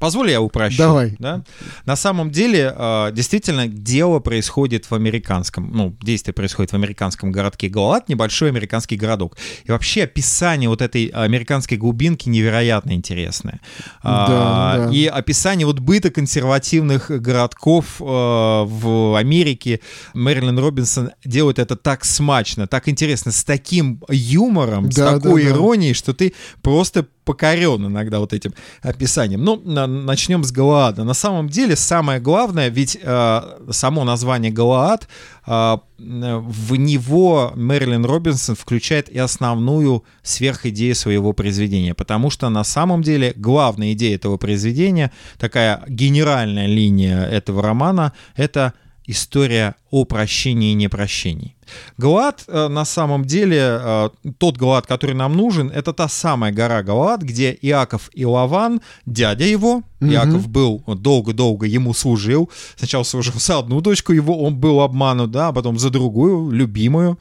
позволь я упрощу.
Давай.
Да? На самом деле, а, действительно, дело происходит в американском, ну, действие происходит в американском городке Галат, небольшой американский городок. И вообще описание вот этой американской глубинки невероятно интересное.
Да,
А,
да.
И описание вот быта консервативных городков э, в Америке Мэрилин Робинсон делает это так смачно, так интересно, с таким юмором, с
Да,
такой
да, да.
иронией, что ты просто покорен иногда вот этим описанием. Ну, на- начнем с Галаада. На самом деле, самое главное, ведь э, само название Галаад, э, в него Мэрилин Робинсон включает и основную сверхидею своего произведения, потому что на самом деле главная идея этого произведения, такая генеральная линия этого романа, это история о прощении и непрощении. Галаад э, на самом деле, э, тот Галаад, который нам нужен, это та самая гора Галаад, где Иаков и Лаван, дядя его,
Мгм.
Иаков был долго-долго ему служил, сначала служил за одну дочку его, он был обманут, да, а потом за другую, любимую,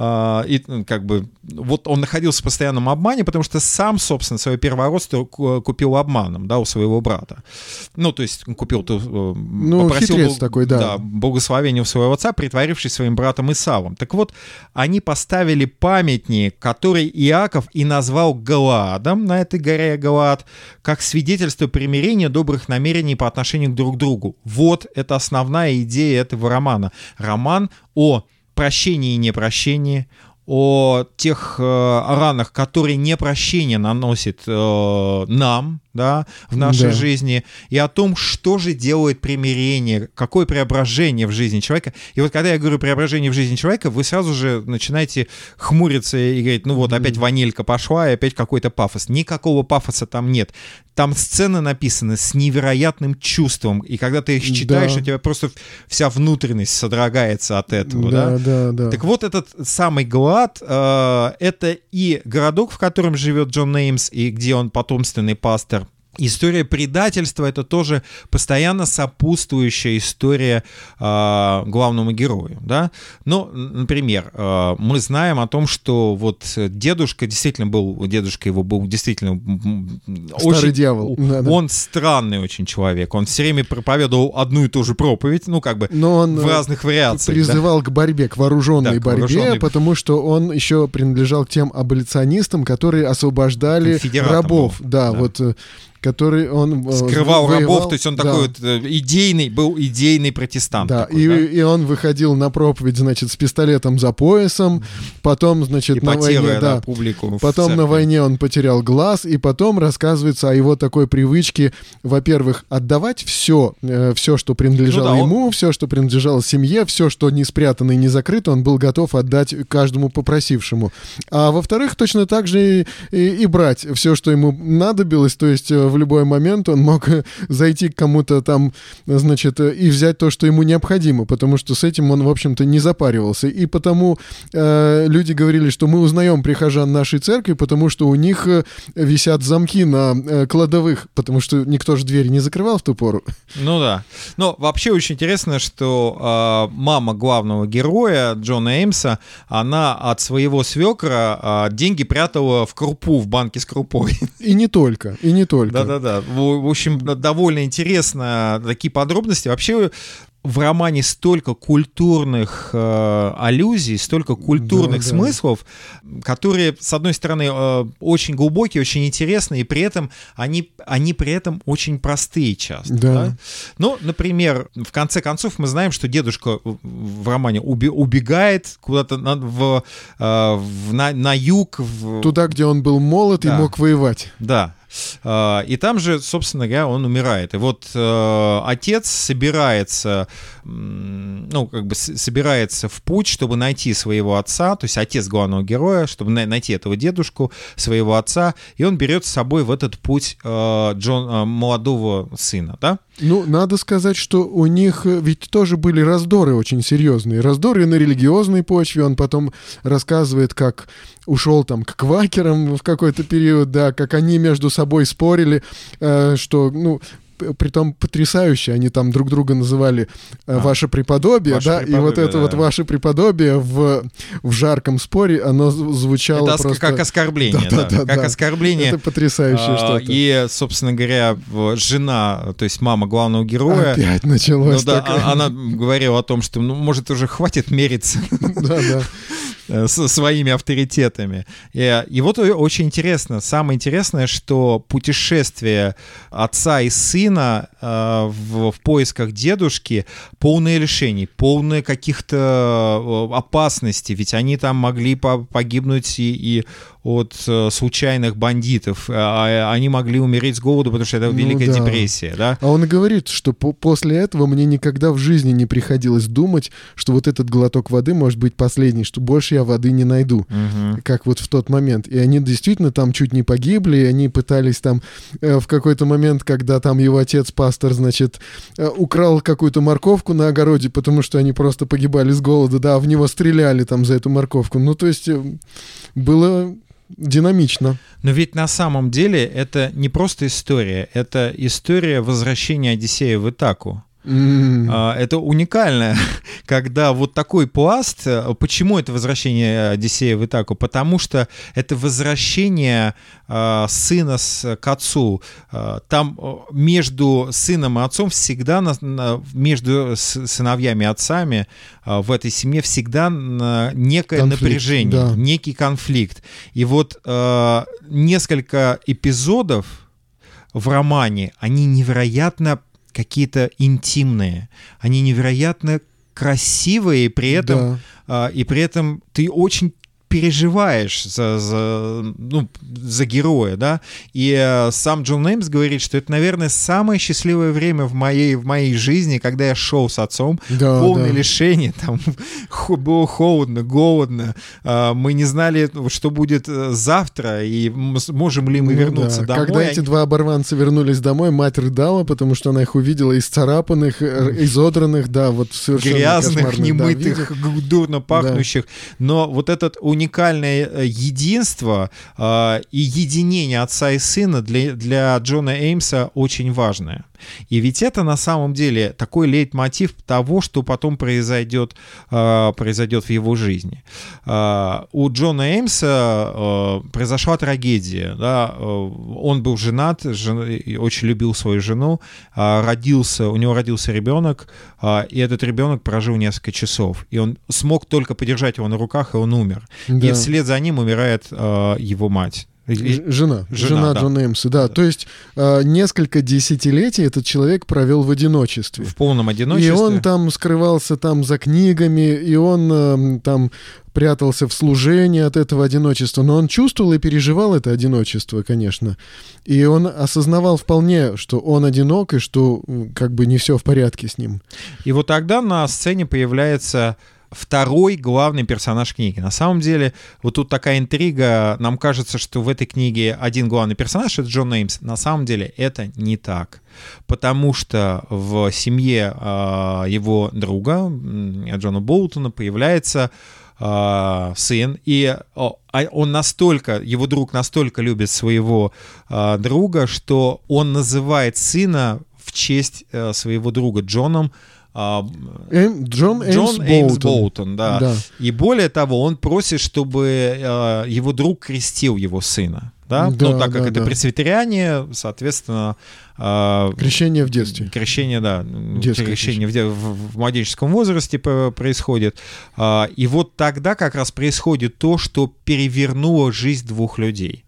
А, и ну, как бы вот он находился в постоянном обмане, потому что сам, собственно, свое первородство ку- купил обманом, да, у своего брата. Ну, то есть купил, э,
Ну, хитрец
бог-
такой, да.
благословение у своего отца, притворившись своим братом Исавом. Так вот, они поставили памятник, который Иаков и назвал Галаадом на этой горе Галаад, как свидетельство примирения добрых намерений по отношению к друг другу. Вот это основная идея этого романа. Роман о прощении и непрощении, о тех э, ранах, которые непрощение наносит э, нам, да, в нашей
Да.
жизни, и о том, что же делает примирение, какое преображение в жизни человека. И вот когда я говорю преображение в жизни человека, вы сразу же начинаете хмуриться и говорить, ну вот опять ванилька пошла, и опять какой-то пафос. Никакого пафоса там нет. Там сцены написаны с невероятным чувством, и когда ты их читаешь,
Да.
у тебя просто вся внутренность содрогается от этого, да?
Да, да, да.
Так вот, этот самый Галаад, э, это и городок, в котором живет Джон Неймс, и где он потомственный пастор. История предательства — это тоже постоянно сопутствующая история э, главному герою, да. Ну, например, э, мы знаем о том, что вот дедушка действительно был, дедушка его был действительно
Старый дьявол. Да-да.
Он странный очень человек, он все время проповедовал одну и ту же проповедь, ну, как бы
Но он
в
э,
разных вариациях. да.
призывал к борьбе, к вооруженной
Да,
борьбе,
вооруженной.
потому что он еще принадлежал к тем аболиционистам, которые освобождали рабов.
был,
Да,
да.
вот э, который он э,
скрывал
воевал,
рабов, то есть он
да.
такой вот э, идейный, был идейный протестант.
Да,
такой,
и,
да?
и он выходил на проповедь, значит, с пистолетом за поясом, потом, значит, на
Ипотируя,
войне,
да,
да,
публику.
Потом на войне он потерял глаз, и потом рассказывается о его такой привычке, во-первых, отдавать все, все, что принадлежало
Ну да, он-
ему, все, что принадлежало семье, все, что не спрятано и не закрыто, он был готов отдать каждому попросившему. А во-вторых, точно так же и, и- и брать все, что ему надобилось, то есть э, в любой момент он мог э, зайти к кому-то там, значит, э, и взять то, что ему необходимо, потому что с этим он, в общем-то, не запаривался. И потому э, люди говорили, что мы узнаем прихожан нашей церкви, потому что у них э, висят замки на э, кладовых, потому что никто же двери не закрывал в ту пору.
Ну да. Но вообще очень интересно, что э, мама главного героя Джона Эймса, она от своего свекра э, деньги прятала в крупу, в банке с крупой.
И не только, и не только.
Да-да-да. В, в общем, довольно интересно такие подробности. Вообще в романе столько культурных э, аллюзий, столько культурных
Да, да.
смыслов, которые, с одной стороны, э, очень глубокие, очень интересные, и при этом они, они при этом очень простые часто.
Да.
да? Ну, например, в конце концов мы знаем, что дедушка в- романе уби- убегает куда-то на, в, э, в- на, на юг. В,
Туда, где он был молод и
Да.
мог воевать.
да. А, И там же, собственно говоря, он умирает. И вот э, отец собирается, ну, как бы собирается в путь, чтобы найти своего отца, то есть отец главного героя, чтобы на- найти этого дедушку, своего отца, и он берет с собой в этот путь э, Джон, э, молодого сына, да?
Ну, надо сказать, что у них э, ведь тоже были раздоры очень серьезные. Раздоры на религиозной почве. Он потом рассказывает, как ушел там к квакерам в какой-то период, да, как они между собой спорили, э, что, ну, притом потрясающе, они там друг друга называли э,
А,
ваше преподобие,
ваше
да, и вот
преподобие,
это вот
да.
ваше преподобие в, в жарком споре, оно звучало
Это ос-
просто...
как оскорбление, да,
Да-да-да,
как
да.
оскорбление.
Это потрясающее
А,
что-то.
И, собственно говоря, жена, то есть мама главного героя,
Опять
ну
началось
да,
такое.
а- она говорила о том, что, ну, может, уже хватит мериться.
Да, да.
Э, со своими авторитетами. И, и вот очень интересно, самое интересное, что путешествие отца и сына э, в, в поисках дедушки полное лишений, полное каких-то опасностей, ведь они там могли погибнуть и, и от э, случайных бандитов. А, а они могли умереть с голоду, потому что это ну, Великая да. депрессия, да?
А он говорит, что по после этого мне никогда в жизни не приходилось думать, что вот этот глоток воды может быть последний, что больше я воды не найду, угу. как вот в тот момент. И они действительно там чуть не погибли, и они пытались там э, в какой-то момент, когда там его отец, пастор, значит, э, украл какую-то морковку на огороде, потому что они просто погибали с голода, да, в него стреляли там за эту морковку. Ну, то есть э, было динамично.
Но ведь на самом деле это не просто история, это история возвращения Одиссея в Итаку. Mm. Это уникально, когда вот такой пласт. Э, почему это возвращение Одиссея в Итаку? Потому что это возвращение э, сына с, к отцу. Э, там между сыном и отцом всегда, между сыновьями и отцами в этой семье всегда некое конфликт, напряжение, да. некий конфликт. И вот несколько эпизодов в романе, они невероятно какие-то интимные, они невероятно красивые, и при этом, да. э, и при этом ты очень переживаешь за, за, ну, за героя, да, и э, сам Джон Неймс говорит, что это, наверное, самое счастливое время в моей, в моей жизни, когда я шел с отцом, да, полное да. лишение, там было холодно, голодно, э, мы не знали, что будет э, завтра, и можем ли мы ну, вернуться да. домой.
Когда эти два оборванца вернулись домой, мать рыдала, потому что она их увидела исцарапанных, э, изодранных, да, вот совершенно
Грязных, немытых, да, дурно пахнущих, да. но вот этот у уникальное э, единство э, и единение отца и сына для, для Джона Эймса очень важное. И ведь это на самом деле такой лейтмотив того, что потом произойдет, э, произойдет в его жизни. Э, у Джона Эймса э, произошла трагедия. Да? Он был женат, жен, очень любил свою жену, родился, у него родился ребенок, и этот ребенок прожил несколько часов. И он смог только подержать его на руках, и он умер. Да. И вслед за ним умирает его мать.
Жена, жена, жена да. Джона Эмса, да. да. То есть э, несколько десятилетий этот человек провел в одиночестве.
В полном одиночестве.
И он там скрывался там за книгами, и он э, там прятался в служении от этого одиночества, но он чувствовал и переживал это одиночество, конечно. И он осознавал вполне, что он одинок и что как бы не все в порядке с ним.
И вот тогда на сцене появляется второй главный персонаж книги. На самом деле, вот тут такая интрига. Нам кажется, что в этой книге один главный персонаж — это Джон Неймс. На самом деле это не так. Потому что в семье э, его друга, Джона Болтона, появляется э, сын, и а он настолько, его друг настолько любит своего друга, что он называет сына в честь э, своего друга Джоном
а, Эм, Джон, Джон Эймс, Болтон.
да. да. И более того, он просит, чтобы э, его друг крестил его сына. Да? да ну, так как да, это да. пресвитериане, соответственно...
Э, крещение в детстве.
Крещение, да. Детское крещение в, в, в младенческом возрасте происходит. Э, и вот тогда как раз происходит то, что перевернуло жизнь двух людей.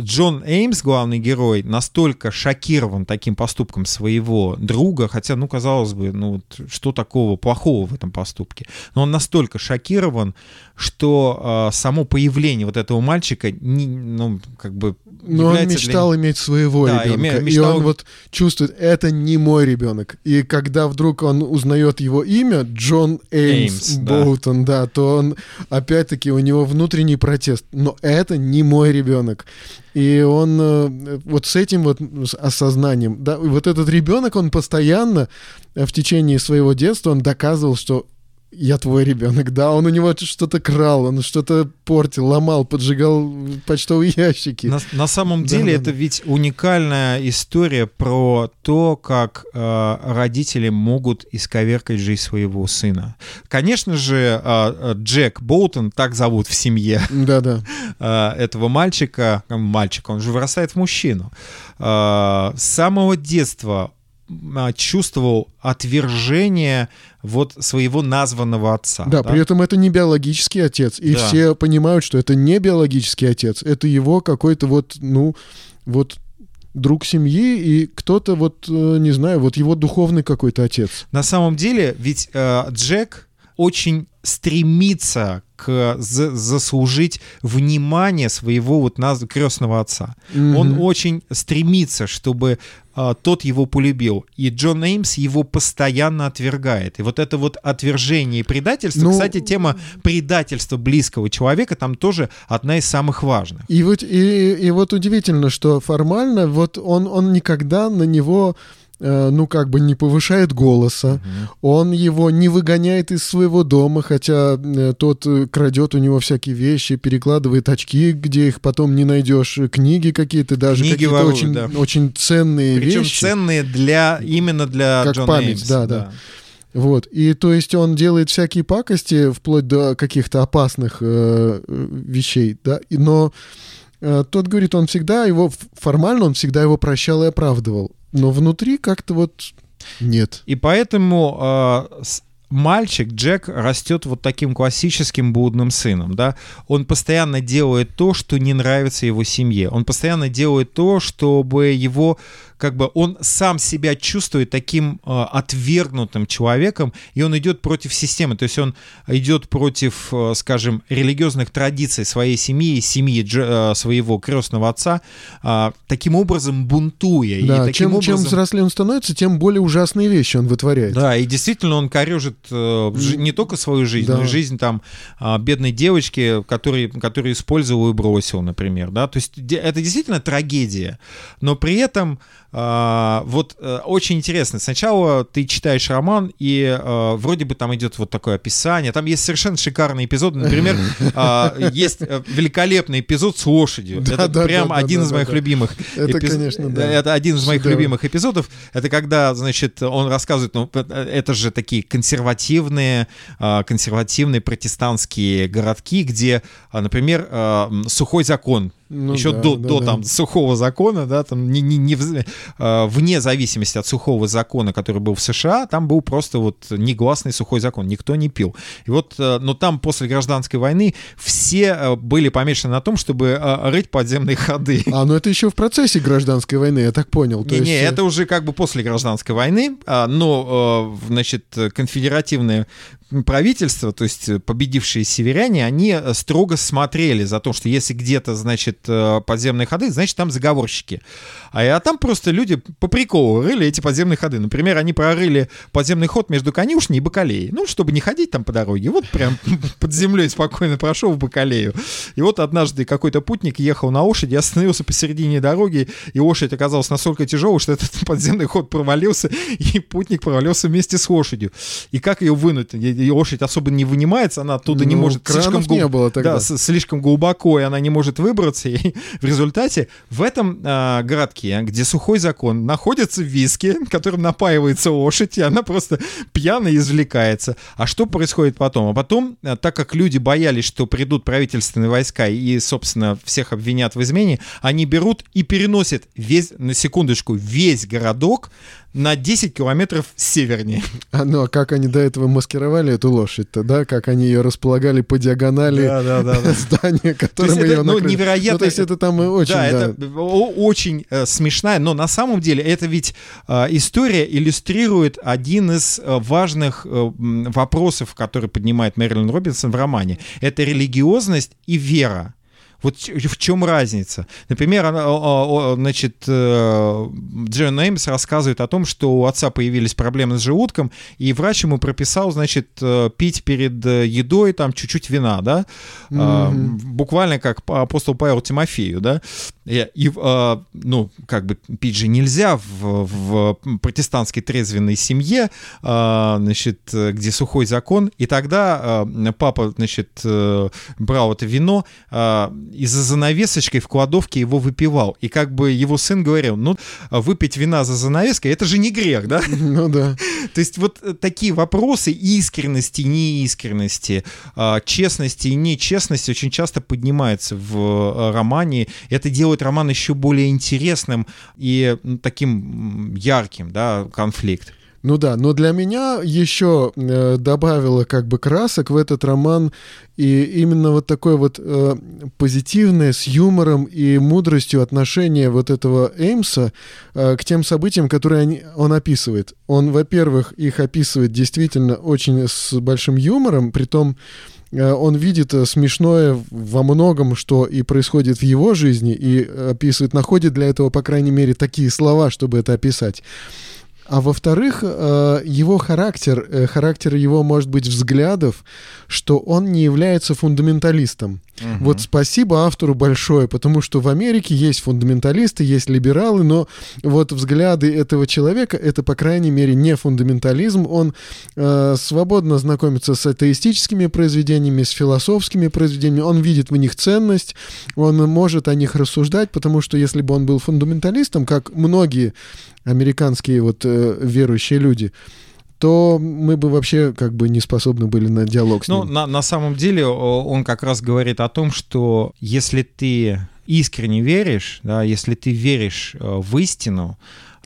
Джон Эймс, главный герой, настолько шокирован таким поступком своего друга, хотя, ну, казалось бы, ну, что такого плохого в этом поступке, но он настолько шокирован, что э, само появление вот этого мальчика, не, ну, как бы...
Но он мечтал для... иметь своего да, ребенка, мечтал... и он вот чувствует, это не мой ребенок. И когда вдруг он узнает его имя, Джон Эймс, Эймс Боутон, да. да, то он, опять-таки, у него внутренний протест. Но это не мой ребенок. И он э, вот с этим вот осознанием, да, вот этот ребенок, он постоянно э, в течение своего детства, он доказывал, что я твой ребенок, да, он у него что-то крал, он что-то портил, ломал, поджигал почтовые ящики.
На, на самом деле да, это да. ведь уникальная история про то, как э, родители могут исковеркать жизнь своего сына. Конечно же, э, Джек Болтон, так зовут в семье
да, да.
Э, этого мальчика, мальчика, он же вырастает в мужчину. Э, с самого детства чувствовал отвержение вот своего названного отца.
Да,
Да,
при этом это не биологический отец. И
Да.
все понимают, что это не биологический отец. Это его какой-то вот, ну, вот друг семьи и кто-то вот, э, не знаю, вот его духовный какой-то отец.
На самом деле, ведь э, Джек очень стремится к за- заслужить внимание своего вот наз- крестного отца. Он
Мгм.
очень стремится, чтобы а, тот его полюбил. И Джон Эймс его постоянно отвергает. И вот это вот отвержение и предательство,
Ну-
кстати, тема предательства близкого человека там тоже одна из самых важных.
И вот, и, и вот удивительно, что формально вот он, он никогда на него, ну, как бы не повышает голоса, он его не выгоняет из своего дома, хотя э, тот э, крадет у него всякие вещи, перекладывает очки, где их потом не найдешь, э, книги какие-то, даже
Книги
какие-то
ворует,
очень,
да.
очень ценные
Причем
вещи.
ценные для именно для
Как
Джона
память,
Эймса,
да, да. Вот. И то есть он делает всякие пакости, вплоть до каких-то опасных э, э, вещей, да, но э, тот говорит, он всегда его, формально он всегда его прощал и оправдывал, но внутри как-то вот нет.
И поэтому э, мальчик Джек растет вот таким классическим блудным сыном, да. Он постоянно делает то, что не нравится его семье. Он постоянно делает то, чтобы его как бы он сам себя чувствует таким э, отвергнутым человеком, и он идет против системы, то есть он идет против, э, скажем, религиозных традиций своей семьи, семьи э, своего крестного отца, а, таким образом бунтуя. и
Да,
таким
чем, чем
образом...
взрослее он становится, тем более ужасные вещи он вытворяет.
Да, и действительно он корежит э, не только свою жизнь, но
Да.
и жизнь там а, бедной девочки, который, которую использовал и бросил, например, да. То есть это действительно трагедия, но при этом а, вот э, очень интересно. Сначала ты читаешь роман и э, вроде бы там идет вот такое описание, там есть совершенно шикарные эпизоды, например, а, есть э, великолепный эпизод с лошадью.
Да,
Это
да,
прям
да,
один из моих любимых.
Это,
эпиз-
конечно, да.
Это один из моих
Шедевр.
любимых эпизодов. Это когда, значит, он рассказывает, ну, это же такие консервативные, а, консервативные протестантские городки, где, а, например, а, сухой закон.
Ну
Еще
да,
до,
да,
до
да.
там сухого закона, да, там не, не, не в- а, вне зависимости от сухого закона, который был в США, там был просто вот негласный сухой закон, никто не пил. И вот, э, но там после гражданской войны все э, были помешаны на том, чтобы э, рыть подземные ходы.
А, ну это еще в процессе гражданской войны, я так понял. То
Не, не,
есть, э,
это уже как бы после гражданской войны, а, но, э, значит, конфедеративное правительство, то есть э, победившие северяне, они э, строго смотрели за то, что если где-то, значит, э, подземные ходы, значит, там заговорщики. А, а там просто люди по приколу рыли эти подземные ходы. Например, они прорыли подземный ход между конюшней и бакалеей. Ну, чтобы не ходить там по дороге. Вот прям под землей спокойно прошел в бакалею. И вот однажды какой-то путник ехал на лошади, остановился посередине дороги, и лошадь оказалась настолько тяжелой, что этот подземный ход провалился, и путник провалился вместе с лошадью. И как ее вынуть? И- лошадь особо не вынимается, она оттуда не
Ну,
может
кранов
глуб-
не было тогда.
Да, слишком глубоко, и она не может выбраться. И в результате в этом а, городке, где сухой закон, находится виски, которым напаивается лошадь, и она просто пьяно извлекается. А что происходит потом? А потом, а, так как люди боялись, что придут правительственные войска и, собственно, всех обвинят в измене, они берут и переносят весь, на секундочку, весь городок на 10 километров севернее.
А, ну, а как они до этого маскировали эту лошадь-то, да? Как они ее располагали по диагонали
да, да.
здания,
То
которым
есть это,
ее
ну, невероятно.
Ну, то есть это там очень,
да,
да.
это очень э, смешная, но на самом деле это ведь э, история иллюстрирует один из э, важных э, вопросов, который поднимает Мэрилин Робинсон в романе. Это религиозность и вера. Вот в чем разница? Например, значит, э, Джон Эймс рассказывает о том, что у отца появились проблемы с желудком, и врач ему прописал, значит, э, пить перед э, едой там чуть-чуть вина, да,
Мгм.
буквально как апостол Павел Тимофею, да, и, и, ну, как бы пить же нельзя в, в протестантской трезвенной семье, а, значит, где сухой закон, и тогда папа, значит, брал это вино, а, и за занавесочкой в кладовке его выпивал. И как бы его сын говорил, ну, выпить вина за занавеской, это же не грех, да?
Ну да.
То есть вот такие вопросы искренности, неискренности, честности и нечестности очень часто поднимаются в романе. Это делает роман еще более интересным и таким ярким, да, конфликт.
Ну да, но для меня еще э, добавило как бы красок в этот роман и именно вот такое вот э, позитивное с юмором и мудростью отношение вот этого Эймса э, к тем событиям, которые они, он описывает. Он, во-первых, их описывает действительно очень с большим юмором, при том э, он видит э, смешное во многом, что и происходит в его жизни, и описывает, находит для этого, по крайней мере, такие слова, чтобы это описать. А во-вторых, э, его характер, э, характер его, может быть, взглядов, что он не является фундаменталистом. Угу. Вот спасибо автору большое, потому что в Америке есть фундаменталисты, есть либералы, но вот взгляды этого человека это, по крайней мере, не фундаментализм. Он э, свободно знакомится с атеистическими произведениями, с философскими произведениями. Он видит в них ценность, он может о них рассуждать, потому что если бы он был фундаменталистом, как многие американские вот э, верующие люди, то мы бы вообще как бы не способны были на диалог с
ну,
ним.
Ну, на, на самом деле он как раз говорит о том, что если ты искренне веришь, да, если ты веришь э, в истину,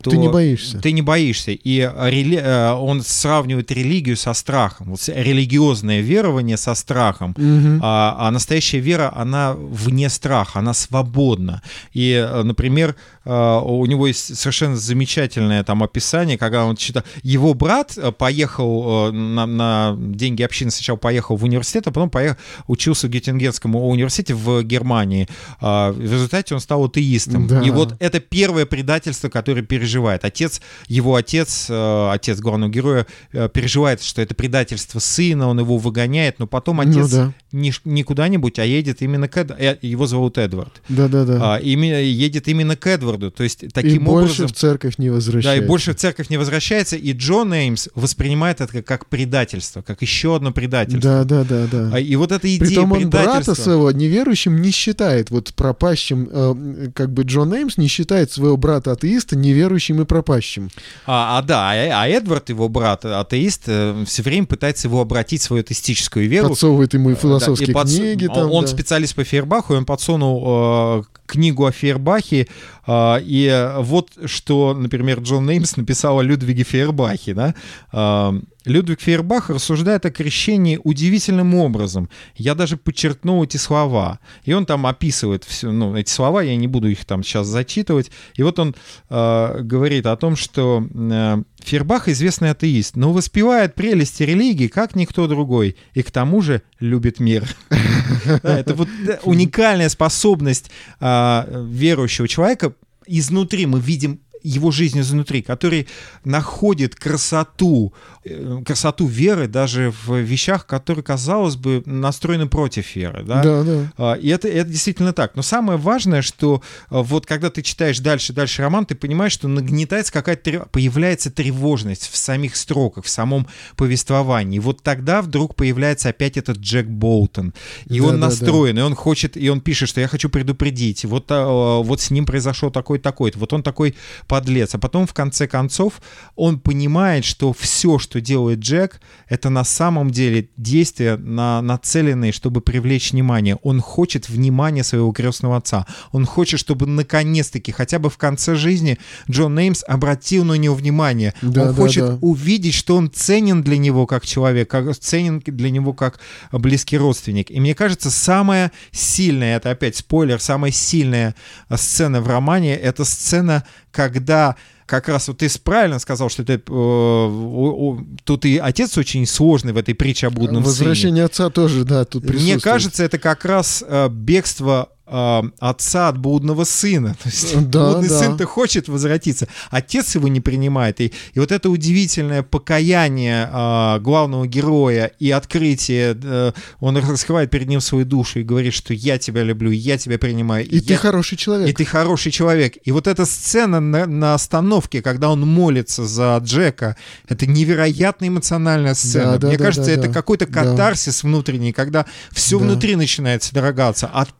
то ты не боишься.
Ты не боишься. И рели... Э, он сравнивает религию со страхом. Вот религиозное верование со страхом. Угу. А, а настоящая вера, она вне страха, она свободна. И, э, например, э, у него есть совершенно замечательное там описание, когда он читал... Его брат поехал на, на деньги общины, сначала поехал в университет, а потом поехал, учился в Геттингенском университете в Германии. А, в результате он стал атеистом. Да. И вот это первое предательство, которое пережил переживает. Отец, его отец, э, отец главного героя, э, переживает, что это предательство сына, он его выгоняет, но потом ну отец ну, да. не, не куда-нибудь, а едет именно к Эд... Э, его зовут Эдвард.
Да-да-да.
А, именно, едет именно к Эдварду, то есть таким
и больше в церковь не возвращается.
Да, и больше в церковь не возвращается, и Джон Эймс воспринимает это как предательство, как еще одно предательство.
Да-да-да.
да. И вот эта идея
Притом
он
брата своего неверующим не считает, вот пропащим, э, как бы Джон Эймс не считает своего брата атеиста неверующим верующим и пропащим.
А, а да, а, а Эдвард, его брат, атеист, э, все время пытается его обратить в свою атеистическую веру.
Подсовывает ему и философские да, и подс... книги.
Там, он да. специалист по Фейербаху, и он подсунул э, книгу о Фейербахе, э, и вот что, например, Джон Неймс написал о Людвиге Фейербахе, да, э, Людвиг Фейербах рассуждает о крещении удивительным образом. Я даже подчеркнул эти слова. И он там описывает все, ну, эти слова, я не буду их там сейчас зачитывать. И вот он э, говорит о том, что э, Фейербах известный атеист, но воспевает прелести религии, как никто другой. И к тому же любит мир. Это вот уникальная способность э, верующего человека изнутри мы видим его жизнь изнутри, который находит красоту, э, красоту веры даже в вещах, которые, казалось бы, настроены против веры. Да,
да. да.
А, и это, это действительно так. Но самое важное, что а, вот когда ты читаешь дальше, дальше роман, ты понимаешь, что нагнетается какая-то, появляется тревожность в самих строках, в самом повествовании. И вот тогда вдруг появляется опять этот Джек Болтон. И да, он да, настроен, да. и он хочет, и он пишет, что я хочу предупредить. Вот, а, вот с ним произошел такой-такой. Вот он такой подлец. А потом, в конце концов, он понимает, что все, что делает Джек, это на самом деле действия, на, нацеленные, чтобы привлечь внимание. Он хочет внимания своего крестного отца. Он хочет, чтобы наконец-таки, хотя бы в конце жизни, Джон Неймс обратил на него внимание. Да, он да, хочет да. увидеть, что он ценен для него как человек, как, ценен для него как близкий родственник. И мне кажется, самая сильная, это опять спойлер, самая сильная сцена в романе, это сцена, когда как раз вот ты правильно сказал, что это, э, тут и отец очень сложный в этой притче о блудном
Возвращение
сыне.
отца тоже, да, тут
Мне кажется, это как раз э, бегство э, отца от блудного сына. То есть
Да,
блудный
да.
сын-то хочет возвратиться, отец его не принимает. И, и вот это удивительное покаяние э, главного героя и открытие, э, он раскрывает перед ним свою душу и говорит, что я тебя люблю, я тебя принимаю.
И ты
я-
хороший человек.
и ты хороший человек. И вот эта сцена на, на остановке, когда он молится за Джека, это невероятно эмоциональная сцена.
Да, да,
Мне
да,
кажется,
да,
это
да.
какой-то
Да.
катарсис внутренний, когда все
Да.
внутри начинает содрогаться от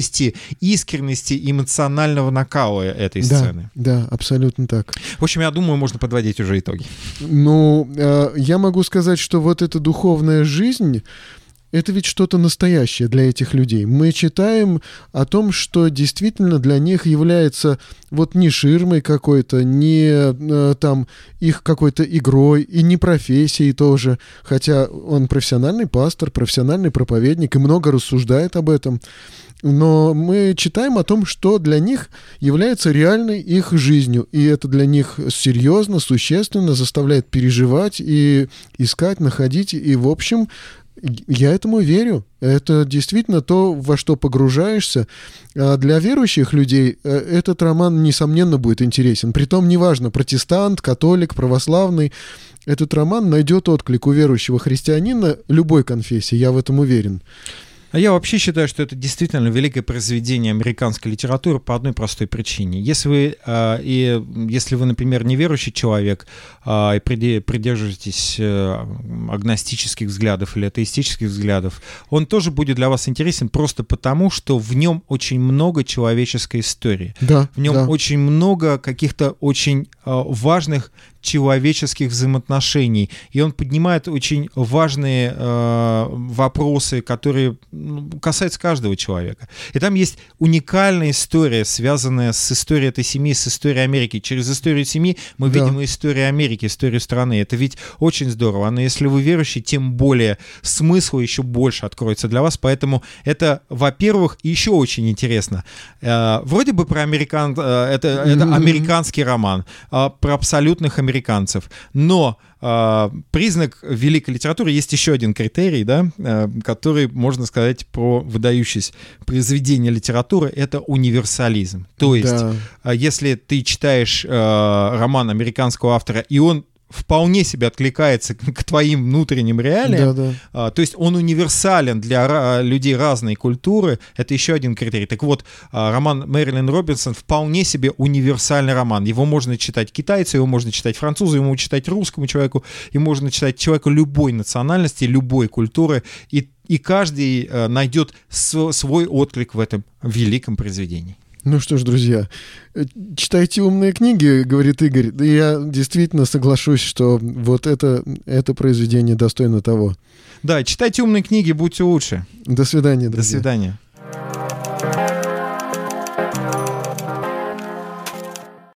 правдивости, искренности эмоционального накала этой
Да,
сцены.
да, абсолютно так.
В общем, я думаю, можно подводить уже итоги.
Ну, э, я могу сказать, что вот эта духовная жизнь, это ведь что-то настоящее для этих людей. Мы читаем о том, что действительно для них является вот не ширмой какой-то, не э, там их какой-то игрой и не профессией тоже. Хотя он профессиональный пастор, профессиональный проповедник и много рассуждает об этом. Но мы читаем о том, что для них является реальной их жизнью. И это для них серьезно, существенно, заставляет переживать и искать, находить. И, в общем, я этому верю. Это действительно то, во что погружаешься. А для верующих людей э, этот роман, несомненно, будет интересен. Притом, неважно, протестант, католик, православный, этот роман найдет отклик у верующего христианина любой конфессии, я в этом уверен.
А я вообще считаю, что это действительно великое произведение американской литературы по одной простой причине. Если вы, э, и, если вы например, неверующий человек э, и приде- придерживаетесь э, агностических взглядов или атеистических взглядов, он тоже будет для вас интересен просто потому, что в нем очень много человеческой истории.
Да,
В нем
да.
очень много каких-то очень э, важных человеческих взаимоотношений. И он поднимает очень важные э, вопросы, которые ну, касаются каждого человека. И там есть уникальная история, связанная с историей этой семьи, с историей Америки. Через историю семьи мы
Да.
видим историю Америки, историю страны. Это ведь очень здорово. Но если вы верующий, тем более смысл еще больше откроется для вас. Поэтому это, во-первых, еще очень интересно. Э, вроде бы про американ... э, это, это
Мгм.
американский роман, э, про абсолютных американцев. Но э, признак великой литературы есть еще один критерий, да, э, который можно сказать про выдающееся произведение литературы, это универсализм. То есть,
Да.
если ты читаешь э, роман американского автора, и он вполне себе откликается к твоим внутренним реалиям,
Да, да.
а, то есть он универсален для людей разной культуры. Это еще один критерий. Так вот, а, роман Мэрилин Робинсон вполне себе универсальный роман. Его можно читать китайцу, его можно читать французу, его можно читать русскому человеку, и можно читать человеку любой национальности, любой культуры. И, и каждый э, найдет св- свой отклик в этом великом произведении.
Ну что ж, друзья, э, читайте умные книги, говорит Игорь. Да я действительно соглашусь, что вот это, это произведение достойно того.
Да, читайте умные книги, будьте лучше.
До свидания,
До
друзья.
свидания.